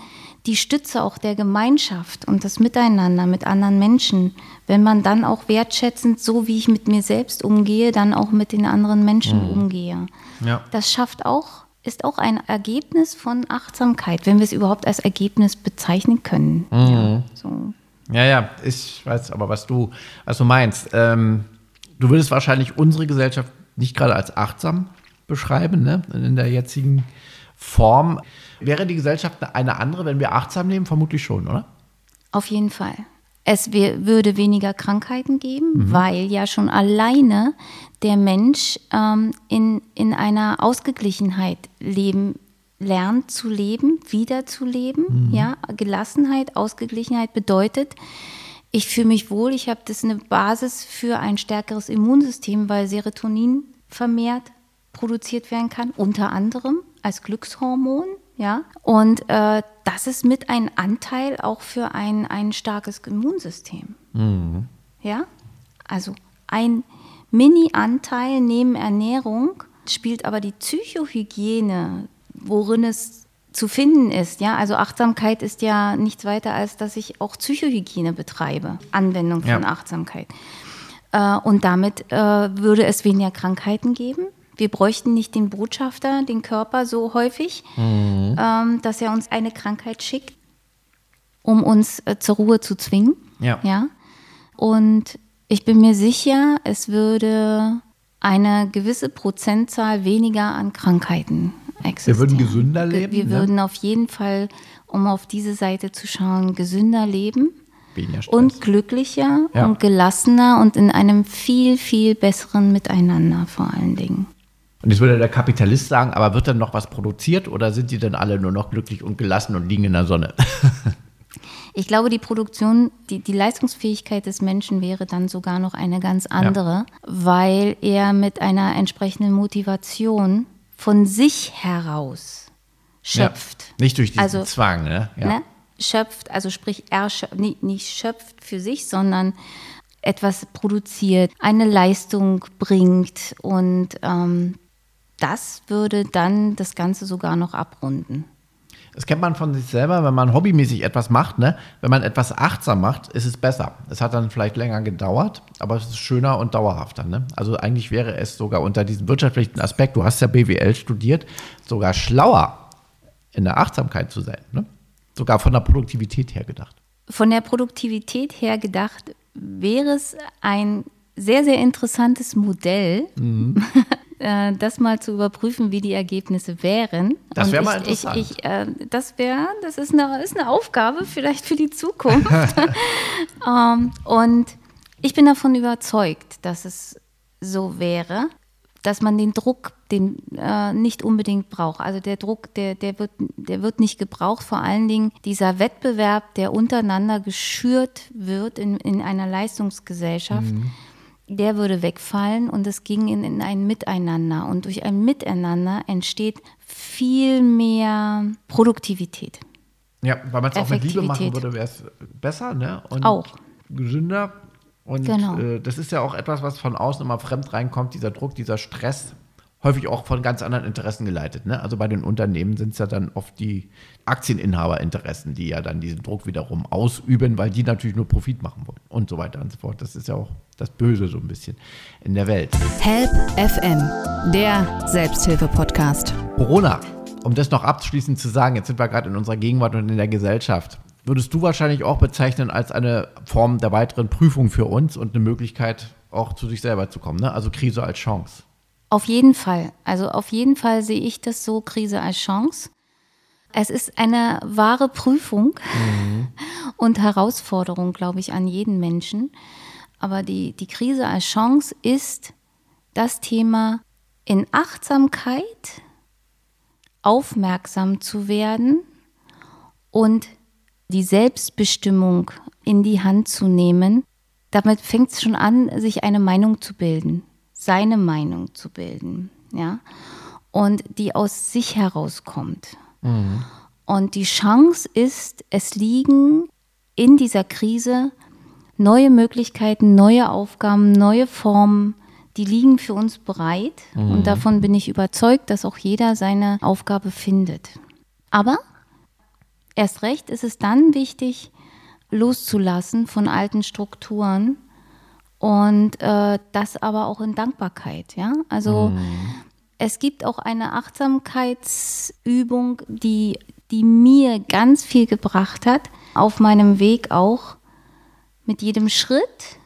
Speaker 1: die Stütze auch der Gemeinschaft und das Miteinander mit anderen Menschen, wenn man dann auch wertschätzend, so wie ich mit mir selbst umgehe, dann auch mit den anderen Menschen umgehe.
Speaker 3: Ja.
Speaker 1: Das schafft auch, ist auch ein Ergebnis von Achtsamkeit, wenn wir es überhaupt als Ergebnis bezeichnen können. Ja, so.
Speaker 3: Ja, ja, ich weiß aber, was du, was du meinst. Ähm, du würdest wahrscheinlich unsere Gesellschaft nicht gerade als achtsam beschreiben, ne? in der jetzigen Form. Wäre die Gesellschaft eine andere, wenn wir achtsam leben? Vermutlich schon, oder?
Speaker 1: Auf jeden Fall. Es würde weniger Krankheiten geben, mhm. weil ja schon alleine der Mensch ähm, in, in einer Ausgeglichenheit leben lernt zu leben, wieder zu leben. Mhm. Ja, Gelassenheit, Ausgeglichenheit bedeutet, ich fühle mich wohl, ich habe das eine Basis für ein stärkeres Immunsystem, weil Serotonin vermehrt produziert werden kann, unter anderem als Glückshormon. Ja, und äh, das ist mit ein Anteil auch für ein, ein starkes Immunsystem. Mhm. Ja, also ein Mini-Anteil neben Ernährung spielt aber die Psychohygiene, worin es zu finden ist. Ja, also Achtsamkeit ist ja nichts weiter als, dass ich auch Psychohygiene betreibe, Anwendung von ja. Achtsamkeit. Äh, und damit äh, würde es weniger Krankheiten geben. Wir bräuchten nicht den Botschafter, den Körper so häufig, mhm. ähm, dass er uns eine Krankheit schickt, um uns äh, zur Ruhe zu zwingen. Ja. ja. Und ich bin mir sicher, es würde eine gewisse Prozentzahl weniger an Krankheiten existieren.
Speaker 3: Wir würden gesünder leben.
Speaker 1: Wir, ne? würden auf jeden Fall, um auf diese Seite zu schauen, gesünder leben. Und glücklicher ja. und gelassener und in einem viel, viel besseren Miteinander vor allen Dingen.
Speaker 3: Und jetzt würde der Kapitalist sagen, aber wird dann noch was produziert oder sind die denn alle nur noch glücklich und gelassen und liegen in der Sonne?
Speaker 1: Ich glaube, die Produktion, die, die Leistungsfähigkeit des Menschen wäre dann sogar noch eine ganz andere, ja. weil er mit einer entsprechenden Motivation von sich heraus schöpft.
Speaker 3: Ja, nicht durch diesen also, Zwang, ne?
Speaker 1: Ja. ne? Schöpft, also sprich, er schöpft, nicht, nicht schöpft für sich, sondern etwas produziert, eine Leistung bringt und ähm, das würde dann das Ganze sogar noch abrunden.
Speaker 3: Das kennt man von sich selber, wenn man hobbymäßig etwas macht, ne? wenn man etwas achtsam macht, ist es besser. Es hat dann vielleicht länger gedauert, aber es ist schöner und dauerhafter. Ne? Also eigentlich wäre es sogar unter diesem wirtschaftlichen Aspekt, du hast ja BWL studiert, sogar schlauer in der Achtsamkeit zu sein. Ne? Sogar von der Produktivität her gedacht.
Speaker 1: Von der Produktivität her gedacht wäre es ein sehr, sehr interessantes Modell, mhm. Äh, das mal zu überprüfen, wie die Ergebnisse wären.
Speaker 3: Das wäre mal interessant.
Speaker 1: Ich, ich, äh, das wäre, das ist eine, ist eine Aufgabe vielleicht für die Zukunft. ähm, und ich bin davon überzeugt, dass es so wäre, dass man den Druck den, äh, nicht unbedingt braucht. Also der Druck, der, der, wird, der wird nicht gebraucht. Vor allen Dingen dieser Wettbewerb, der untereinander geschürt wird in, in einer Leistungsgesellschaft. Mhm der würde wegfallen und es ging in, in ein Miteinander. Und durch ein Miteinander entsteht viel mehr Produktivität.
Speaker 3: Ja, weil man es auch mit Liebe machen würde, wäre es besser, ne?
Speaker 1: Und auch.
Speaker 3: gesünder. Und genau. äh, das ist ja auch etwas, was von außen immer fremd reinkommt, dieser Druck, dieser Stress, häufig auch von ganz anderen Interessen geleitet. Ne? Also bei den Unternehmen sind es ja dann oft die Aktieninhaberinteressen, die ja dann diesen Druck wiederum ausüben, weil die natürlich nur Profit machen wollen und so weiter und so fort. Das ist ja auch das Böse so ein bisschen in der Welt.
Speaker 2: Help FM, der Selbsthilfe-Podcast.
Speaker 3: Corona, um das noch abschließend zu sagen, jetzt sind wir gerade in unserer Gegenwart und in der Gesellschaft. Würdest du wahrscheinlich auch bezeichnen als eine Form der weiteren Prüfung für uns und eine Möglichkeit, auch zu sich selber zu kommen? Ne? Also Krise als Chance.
Speaker 1: Auf jeden Fall. Also auf jeden Fall sehe ich das so, Krise als Chance. Es ist eine wahre Prüfung mhm. und Herausforderung, glaube ich, an jeden Menschen. Aber die, die Krise als Chance ist das Thema in Achtsamkeit aufmerksam zu werden und die Selbstbestimmung in die Hand zu nehmen. Damit fängt es schon an, sich eine Meinung zu bilden seine Meinung zu bilden, ja, und die aus sich herauskommt. Mhm. Und die Chance ist, es liegen in dieser Krise neue Möglichkeiten, neue Aufgaben, neue Formen, die liegen für uns bereit. Mhm. Und davon bin ich überzeugt, dass auch jeder seine Aufgabe findet. Aber erst recht ist es dann wichtig, loszulassen von alten Strukturen und äh, das aber auch in Dankbarkeit, ja. Also mhm. es gibt auch eine Achtsamkeitsübung, die, die mir ganz viel gebracht hat, auf meinem Weg auch mit jedem Schritt,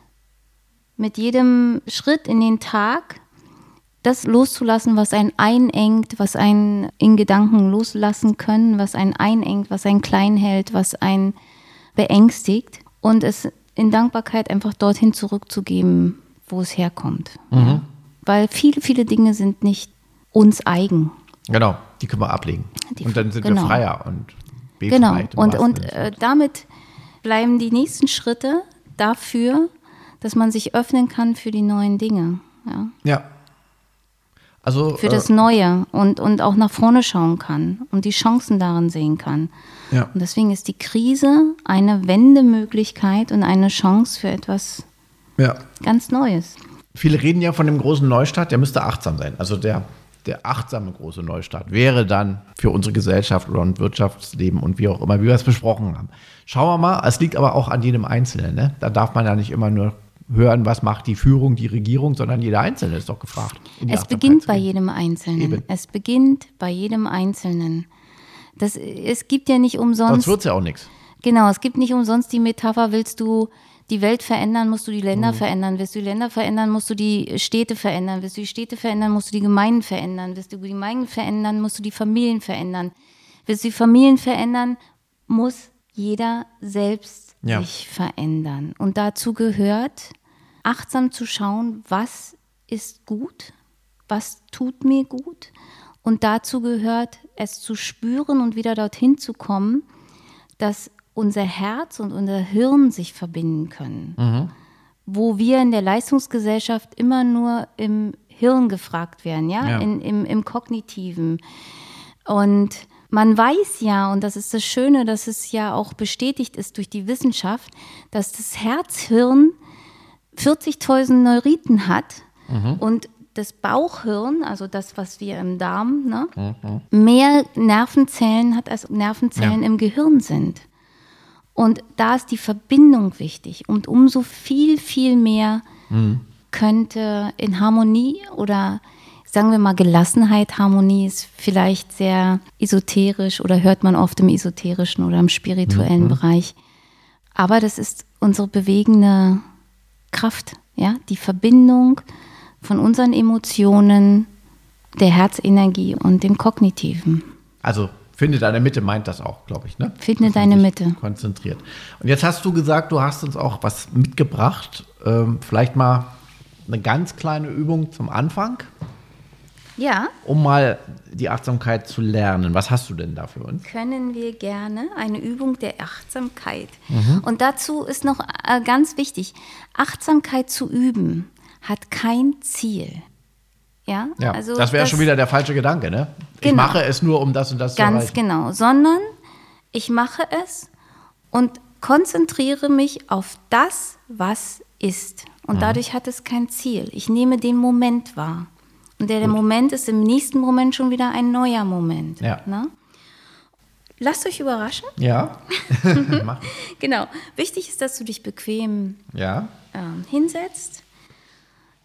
Speaker 1: mit jedem Schritt in den Tag, das loszulassen, was einen einengt, was einen in Gedanken loslassen können, was einen einengt, was einen klein hält, was einen beängstigt und es in Dankbarkeit einfach dorthin zurückzugeben, wo es herkommt.
Speaker 3: Mhm.
Speaker 1: Weil viele, viele Dinge sind nicht uns eigen.
Speaker 3: Genau, die können wir ablegen.
Speaker 1: Die-
Speaker 3: und dann sind
Speaker 1: genau.
Speaker 3: wir freier und befreit.
Speaker 1: Genau. Und, und äh, damit bleiben die nächsten Schritte dafür, dass man sich öffnen kann für die neuen Dinge. Ja?
Speaker 3: ja. Also,
Speaker 1: Für das
Speaker 3: äh,
Speaker 1: Neue und, und auch nach vorne schauen kann und die Chancen darin sehen kann.
Speaker 3: Ja.
Speaker 1: Und deswegen ist die Krise eine Wendemöglichkeit und eine Chance für etwas
Speaker 3: ja.
Speaker 1: ganz Neues.
Speaker 3: Viele reden ja von dem großen Neustart, der müsste achtsam sein. Also der, der achtsame große Neustart wäre dann für unsere Gesellschaft oder und Wirtschaftsleben und wie auch immer, wie wir es besprochen haben. Schauen wir mal, es liegt aber auch an jedem Einzelnen. Ne? Da darf man ja nicht immer nur hören, was macht die Führung, die Regierung, sondern jeder Einzelne ist doch gefragt.
Speaker 1: Es beginnt bei jedem Einzelnen.
Speaker 3: Eben.
Speaker 1: Es beginnt bei jedem Einzelnen. Das, es gibt ja nicht
Speaker 3: Sonst
Speaker 1: umsonst.
Speaker 3: wird es ja auch nichts.
Speaker 1: Genau, es gibt nicht umsonst die Metapher, willst du die Welt verändern, musst du die
Speaker 3: Mhm.
Speaker 1: Länder verändern. Willst du die Länder verändern, musst du die Städte verändern. Willst du die Städte verändern, musst du die Gemeinden verändern. Willst du die Gemeinden verändern, musst du die Familien verändern. Willst du die Familien verändern, muss jeder selbst
Speaker 3: Ja.
Speaker 1: sich verändern. Und dazu gehört, achtsam zu schauen, was ist gut, was tut mir gut. Und dazu gehört, es zu spüren und wieder dorthin zu kommen, dass unser Herz und unser Hirn sich verbinden können. Wo wir in der Leistungsgesellschaft immer nur im Hirn gefragt werden, ja,
Speaker 3: Ja.
Speaker 1: In, im, im Kognitiven. Und man weiß ja, und das ist das Schöne, dass es ja auch bestätigt ist durch die Wissenschaft, dass das Herzhirn 40.000 Neuriten hat und das Bauchhirn, also das, was wir im Darm, ne, mehr Nervenzellen hat, als Nervenzellen
Speaker 3: Ja.
Speaker 1: im Gehirn sind. Und da ist die Verbindung wichtig. Und umso viel, viel mehr könnte in Harmonie oder sagen wir mal Gelassenheit, Harmonie ist vielleicht sehr esoterisch oder hört man oft im esoterischen oder im spirituellen Bereich. Aber das ist unsere bewegende Kraft, ja, die Verbindung von unseren Emotionen, der Herzenergie und dem Kognitiven.
Speaker 3: Also finde deine Mitte meint das auch, glaube ich. Ne?
Speaker 1: Finde
Speaker 3: Dass
Speaker 1: deine Mitte.
Speaker 3: Konzentriert. Und jetzt hast du gesagt, du hast uns auch was mitgebracht. Ähm, vielleicht mal eine ganz kleine Übung zum Anfang,
Speaker 1: Ja,
Speaker 3: um mal die Achtsamkeit zu lernen. Was hast du denn da für uns?
Speaker 1: können wir gerne eine Übung der Achtsamkeit.
Speaker 3: Mhm.
Speaker 1: Und dazu ist noch äh, ganz wichtig, Achtsamkeit zu üben hat kein Ziel. Ja,
Speaker 3: Ja,
Speaker 1: also
Speaker 3: das wäre schon wieder der falsche Gedanke, ne? Ich
Speaker 1: Genau.
Speaker 3: mache es nur, um das und das zu
Speaker 1: Ganz
Speaker 3: erreichen.
Speaker 1: genau, sondern ich mache es und konzentriere mich auf das, was ist. Und
Speaker 3: Mhm.
Speaker 1: dadurch hat es kein Ziel. Ich nehme den Moment wahr. Und der, der Moment ist im nächsten Moment schon wieder ein neuer Moment.
Speaker 3: Ja.
Speaker 1: Ne? Lasst euch überraschen.
Speaker 3: Ja.
Speaker 1: Genau. Wichtig ist, dass du dich bequem
Speaker 3: Ja.
Speaker 1: ähm, hinsetzt.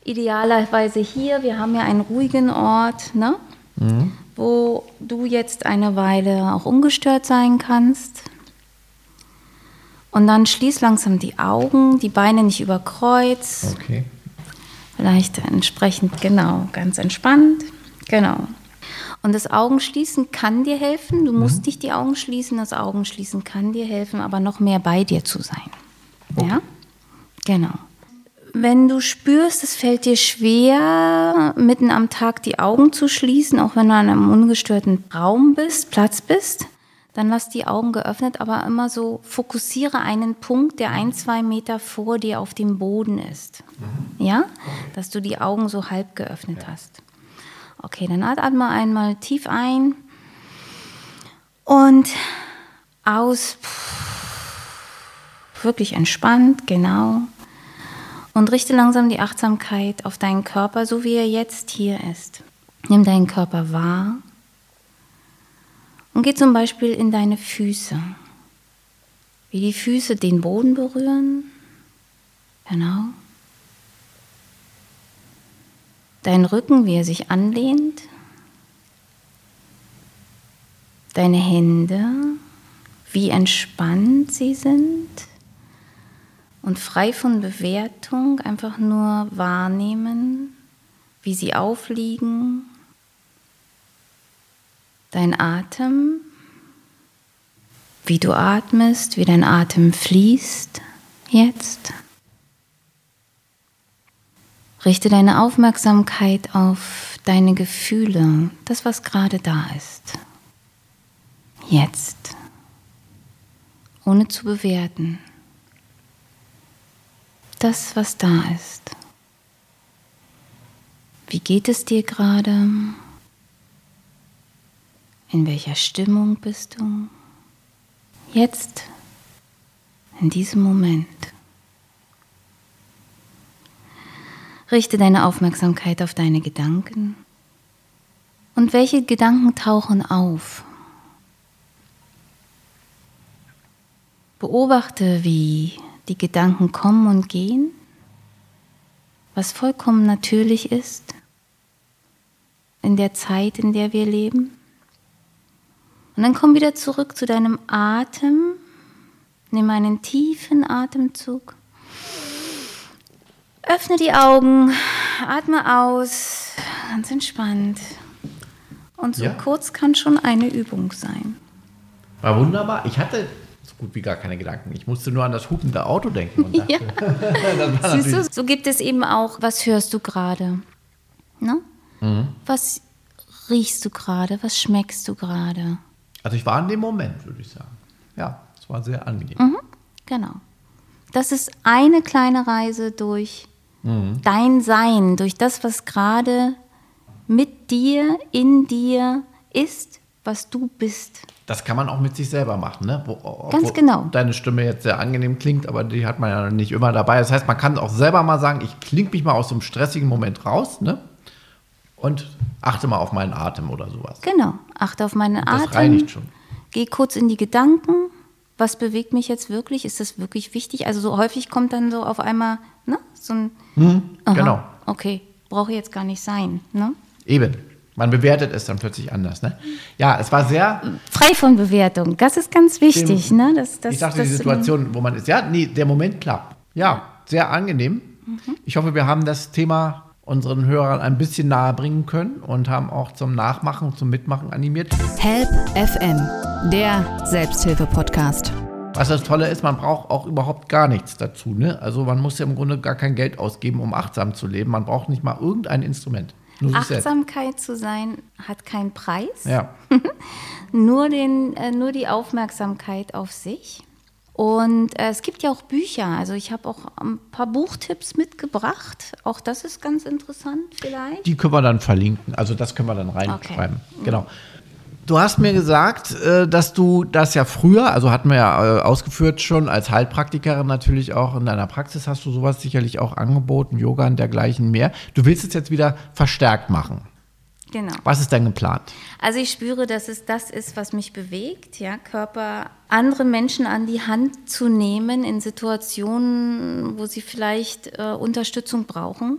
Speaker 1: Idealerweise hier, wir haben ja einen ruhigen Ort, ne? wo du jetzt eine Weile auch ungestört sein kannst. Und dann schließ langsam die Augen, die Beine nicht über Kreuz,
Speaker 3: Okay.
Speaker 1: vielleicht entsprechend, genau, ganz entspannt. Genau. Und das Augenschließen kann dir helfen. Du musst nicht die Augen schließen, das Augenschließen kann dir helfen, aber noch mehr bei dir zu sein. Ja? Genau. Wenn du spürst, es fällt dir schwer, mitten am Tag die Augen zu schließen, auch wenn du in einem ungestörten Raum bist, Platz bist, dann lass die Augen geöffnet, aber immer so fokussiere einen Punkt, der ein, zwei Meter vor dir auf dem Boden ist. Ja? Dass du die Augen so halb geöffnet hast. Okay, dann atme einmal tief ein und aus. Wirklich entspannt, genau. Und richte langsam die Achtsamkeit auf deinen Körper, so wie er jetzt hier ist. Nimm deinen Körper wahr und geh zum Beispiel in deine Füße. Wie die Füße den Boden berühren. Genau. Dein Rücken, wie er sich anlehnt. Deine Hände, wie entspannt sie sind. Und frei von Bewertung einfach nur wahrnehmen, wie sie aufliegen, dein Atem, wie du atmest, wie dein Atem fließt jetzt. Richte deine Aufmerksamkeit auf deine Gefühle, das, was gerade da ist. Jetzt. Ohne zu bewerten. Das, was da ist. Wie geht es dir gerade? In welcher Stimmung bist du? Jetzt, in diesem Moment. Richte deine Aufmerksamkeit auf deine Gedanken. Und welche Gedanken tauchen auf? Beobachte, wie die Gedanken kommen und gehen, was vollkommen natürlich ist in der Zeit, in der wir leben. Und dann komm wieder zurück zu deinem Atem. Nimm einen tiefen Atemzug. Öffne die Augen, atme aus, ganz entspannt. Und so
Speaker 3: Ja.
Speaker 1: kurz kann schon eine Übung sein.
Speaker 3: War wunderbar. Ich hatte gut wie gar keine Gedanken. Ich musste nur an das hupende Auto denken. Und dachte,
Speaker 1: Ja. Siehst du, so gibt es eben auch, was hörst du gerade? Ne?
Speaker 3: Mhm.
Speaker 1: Was riechst du gerade? Was schmeckst du gerade?
Speaker 3: Also ich war in dem Moment, würde ich sagen. Ja, es war sehr angenehm.
Speaker 1: Mhm. Genau. Das ist eine kleine Reise durch
Speaker 3: Mhm.
Speaker 1: dein Sein, durch das, was gerade mit dir, in dir ist, was du bist.
Speaker 3: Das kann man auch mit sich selber machen, ne? Wo,
Speaker 1: Ganz genau.
Speaker 3: Deine Stimme jetzt sehr angenehm klingt, aber die hat man ja nicht immer dabei. Das heißt, man kann auch selber mal sagen, ich klinge mich mal aus so einem stressigen Moment raus, ne? Und achte mal auf meinen Atem oder sowas.
Speaker 1: Genau. Achte auf meinen
Speaker 3: Das
Speaker 1: Atem.
Speaker 3: reinigt schon.
Speaker 1: Geh kurz in die Gedanken. Was bewegt mich jetzt wirklich? Ist das wirklich wichtig? Also so häufig kommt dann so auf einmal, ne? So ein Aha,
Speaker 3: Genau.
Speaker 1: Okay, brauche jetzt gar nicht sein, ne?
Speaker 3: Eben. Man bewertet es dann plötzlich anders, ne? Ja, es war sehr,
Speaker 1: Frei von Bewertung. Das ist ganz wichtig, ne? Das, das,
Speaker 3: ich dachte,
Speaker 1: das,
Speaker 3: die Situation, wo man ist, ja, nee, der Moment klappt. Ja, sehr angenehm.
Speaker 1: Mhm.
Speaker 3: Ich hoffe, wir haben das Thema unseren Hörern ein bisschen nahe bringen können und haben auch zum Nachmachen, zum Mitmachen animiert.
Speaker 2: Help FM, der Selbsthilfe-Podcast.
Speaker 3: Was das Tolle ist, man braucht auch überhaupt gar nichts dazu. Ne? Also man muss ja im Grunde gar kein Geld ausgeben, um achtsam zu leben. Man braucht nicht mal irgendein Instrument.
Speaker 1: Achtsamkeit zu sein hat keinen Preis.
Speaker 3: Ja.
Speaker 1: nur, den, äh, nur die Aufmerksamkeit auf sich. Und äh, es gibt ja auch Bücher. Also ich habe auch ein paar Buchtipps mitgebracht. Auch das ist ganz interessant vielleicht.
Speaker 3: Die können wir dann verlinken. Also das können wir dann reinschreiben.
Speaker 1: Okay.
Speaker 3: Genau. Du hast mir gesagt, äh, dass du das ja früher, also hatten wir ja äh, ausgeführt schon, als Heilpraktikerin natürlich auch in deiner Praxis hast du sowas sicherlich auch angeboten, Yoga und dergleichen mehr. Du willst es jetzt wieder verstärkt machen.
Speaker 1: Genau.
Speaker 3: Was ist denn geplant?
Speaker 1: Also ich spüre, dass es das ist, was mich bewegt, ja, Körper, andere Menschen an die Hand zu nehmen in Situationen, wo sie vielleicht äh, Unterstützung brauchen,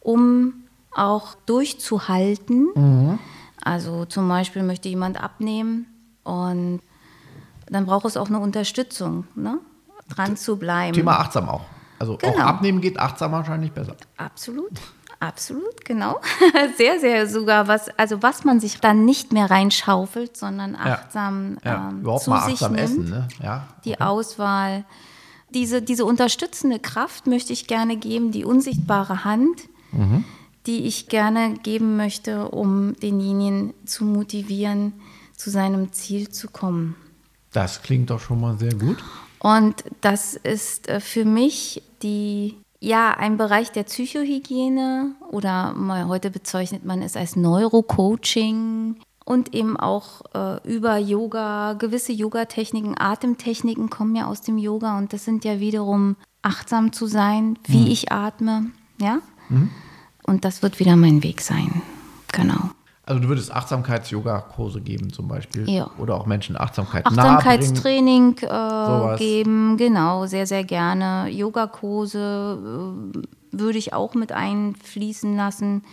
Speaker 1: um auch durchzuhalten. Also zum Beispiel möchte jemand abnehmen und dann braucht es auch eine Unterstützung, ne? dran zu bleiben.
Speaker 3: Thema achtsam auch. Also auch
Speaker 1: Genau.
Speaker 3: abnehmen geht achtsam wahrscheinlich besser.
Speaker 1: Absolut, absolut, genau. sehr, sehr sogar was, also was man sich dann nicht mehr reinschaufelt, sondern achtsam
Speaker 3: Ja,
Speaker 1: ähm,
Speaker 3: überhaupt
Speaker 1: zu
Speaker 3: mal
Speaker 1: sich
Speaker 3: achtsam
Speaker 1: nimmt.
Speaker 3: essen. Ne? Ja.
Speaker 1: Die Auswahl, diese, diese unterstützende Kraft möchte ich gerne geben, die unsichtbare Hand,
Speaker 3: Mhm.
Speaker 1: Die ich gerne geben möchte, um denjenigen zu motivieren, zu seinem Ziel zu kommen.
Speaker 3: Das klingt doch schon mal sehr gut.
Speaker 1: Und das ist äh, für mich die, ja, ein Bereich der Psychohygiene oder mal heute bezeichnet man es als Neurocoaching und eben auch äh, über Yoga, gewisse Yoga-Techniken, Atemtechniken kommen ja aus dem Yoga und das sind ja wiederum achtsam zu sein, wie ich atme, ja. Und das wird wieder mein Weg sein, genau.
Speaker 3: Also du würdest Achtsamkeits-Yoga-Kurse geben zum Beispiel.
Speaker 1: Ja.
Speaker 3: Oder auch Menschen Achtsamkeit.
Speaker 1: Achtsamkeitstraining äh, geben, genau, sehr, sehr gerne. Yogakurse äh, würde ich auch mit einfließen lassen.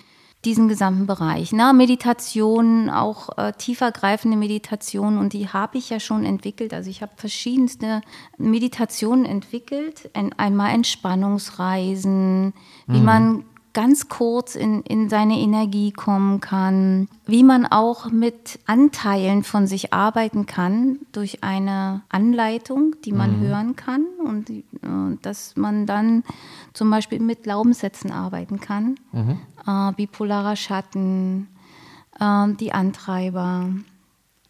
Speaker 1: diesen gesamten Bereich. Ne? Meditation, auch äh, tiefergreifende Meditation und die habe ich ja schon entwickelt. Also ich habe verschiedenste Meditationen entwickelt. Ein, einmal Entspannungsreisen, wie mhm. man ganz kurz in, in seine Energie kommen kann, wie man auch mit Anteilen von sich arbeiten kann durch eine Anleitung, die man mhm. hören kann und äh, dass man dann zum Beispiel mit Glaubenssätzen arbeiten kann, mhm. äh, bipolarer Schatten, äh, die Antreiber.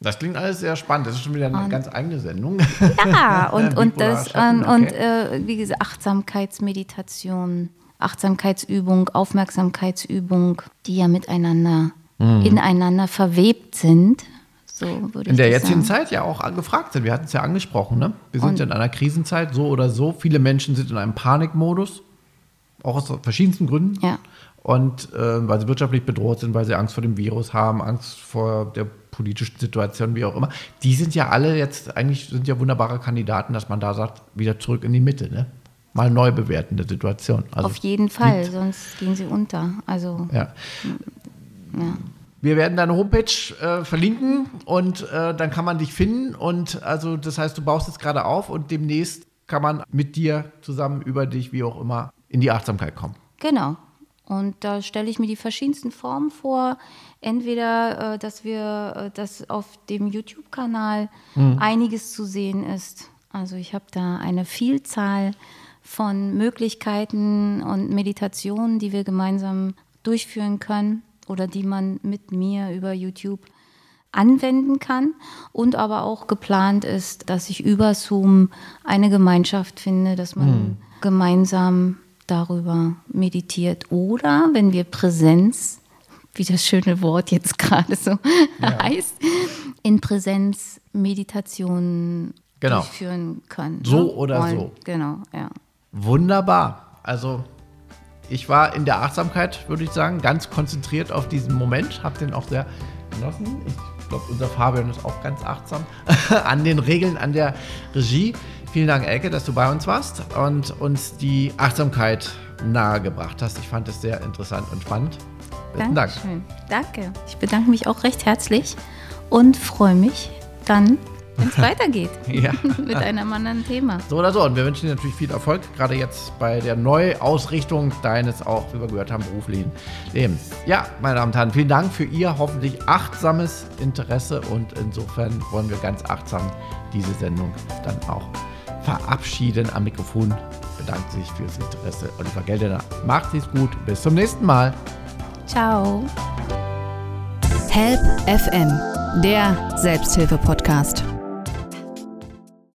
Speaker 3: Das klingt alles sehr spannend. Das ist schon wieder eine und, ganz eigene Sendung.
Speaker 1: Ja, und, und das und, okay. und äh, wie gesagt, Achtsamkeitsmeditation. Achtsamkeitsübung, Aufmerksamkeitsübung, die ja miteinander, mhm. ineinander verwebt sind. So würde
Speaker 3: in der jetzigen sagen. Zeit ja auch gefragt sind. Wir hatten es ja angesprochen. Ne? Wir sind ja in einer Krisenzeit, so oder so. Viele Menschen sind in einem Panikmodus, auch aus verschiedensten Gründen.
Speaker 1: Ja.
Speaker 3: Und äh, weil sie wirtschaftlich bedroht sind, weil sie Angst vor dem Virus haben, Angst vor der politischen Situation, wie auch immer. Die sind ja alle jetzt eigentlich sind ja wunderbare Kandidaten, dass man da sagt, wieder zurück in die Mitte. Ne? Mal neu bewerten der Situation.
Speaker 1: Also Auf jeden Fall, sonst gehen sie unter. Also
Speaker 3: ja. ja. Wir werden deine Homepage äh, verlinken und äh, dann kann man dich finden. Und also das heißt, du baust es gerade auf und demnächst kann man mit dir zusammen über dich, wie auch immer, in die Achtsamkeit kommen.
Speaker 1: Genau. Und da stelle ich mir die verschiedensten Formen vor. Entweder, äh, dass wir, äh, dass auf dem YouTube-Kanal mhm. einiges zu sehen ist. Also ich habe da eine Vielzahl von Möglichkeiten und Meditationen, die wir gemeinsam durchführen können oder die man mit mir über YouTube anwenden kann und aber auch geplant ist, dass ich über Zoom eine Gemeinschaft finde, dass man mhm. gemeinsam darüber meditiert oder wenn wir Präsenz, wie das schöne Wort jetzt gerade so ja. heißt, in Präsenz Meditationen genau. durchführen können.
Speaker 3: So ne? oder Wollen. so.
Speaker 1: Genau, ja.
Speaker 3: Wunderbar. Also ich war in der Achtsamkeit, würde ich sagen, ganz konzentriert auf diesen Moment, habe den auch sehr genossen. Ich glaube, unser Fabian ist auch ganz achtsam an den Regeln, an der Regie. Vielen Dank, Elke, dass du bei uns warst und uns die Achtsamkeit nahegebracht hast. Ich fand es sehr interessant und spannend.
Speaker 1: Besten Dankeschön. Dank. Danke. Ich bedanke mich auch recht herzlich und freue mich dann wenn es weitergeht.
Speaker 3: ja.
Speaker 1: Mit einem anderen Thema.
Speaker 3: So oder so. Und wir wünschen dir natürlich viel Erfolg, gerade jetzt bei der Neuausrichtung deines auch, wie wir gehört haben, beruflichen Lebens. Ja, meine Damen und Herren, vielen Dank für Ihr hoffentlich achtsames Interesse und insofern wollen wir ganz achtsam diese Sendung dann auch verabschieden. Am Mikrofon bedankt sich fürs Interesse Oliver Geldener. Macht es gut. Bis zum nächsten Mal.
Speaker 1: Ciao.
Speaker 2: Help FM, der Selbsthilfe-Podcast.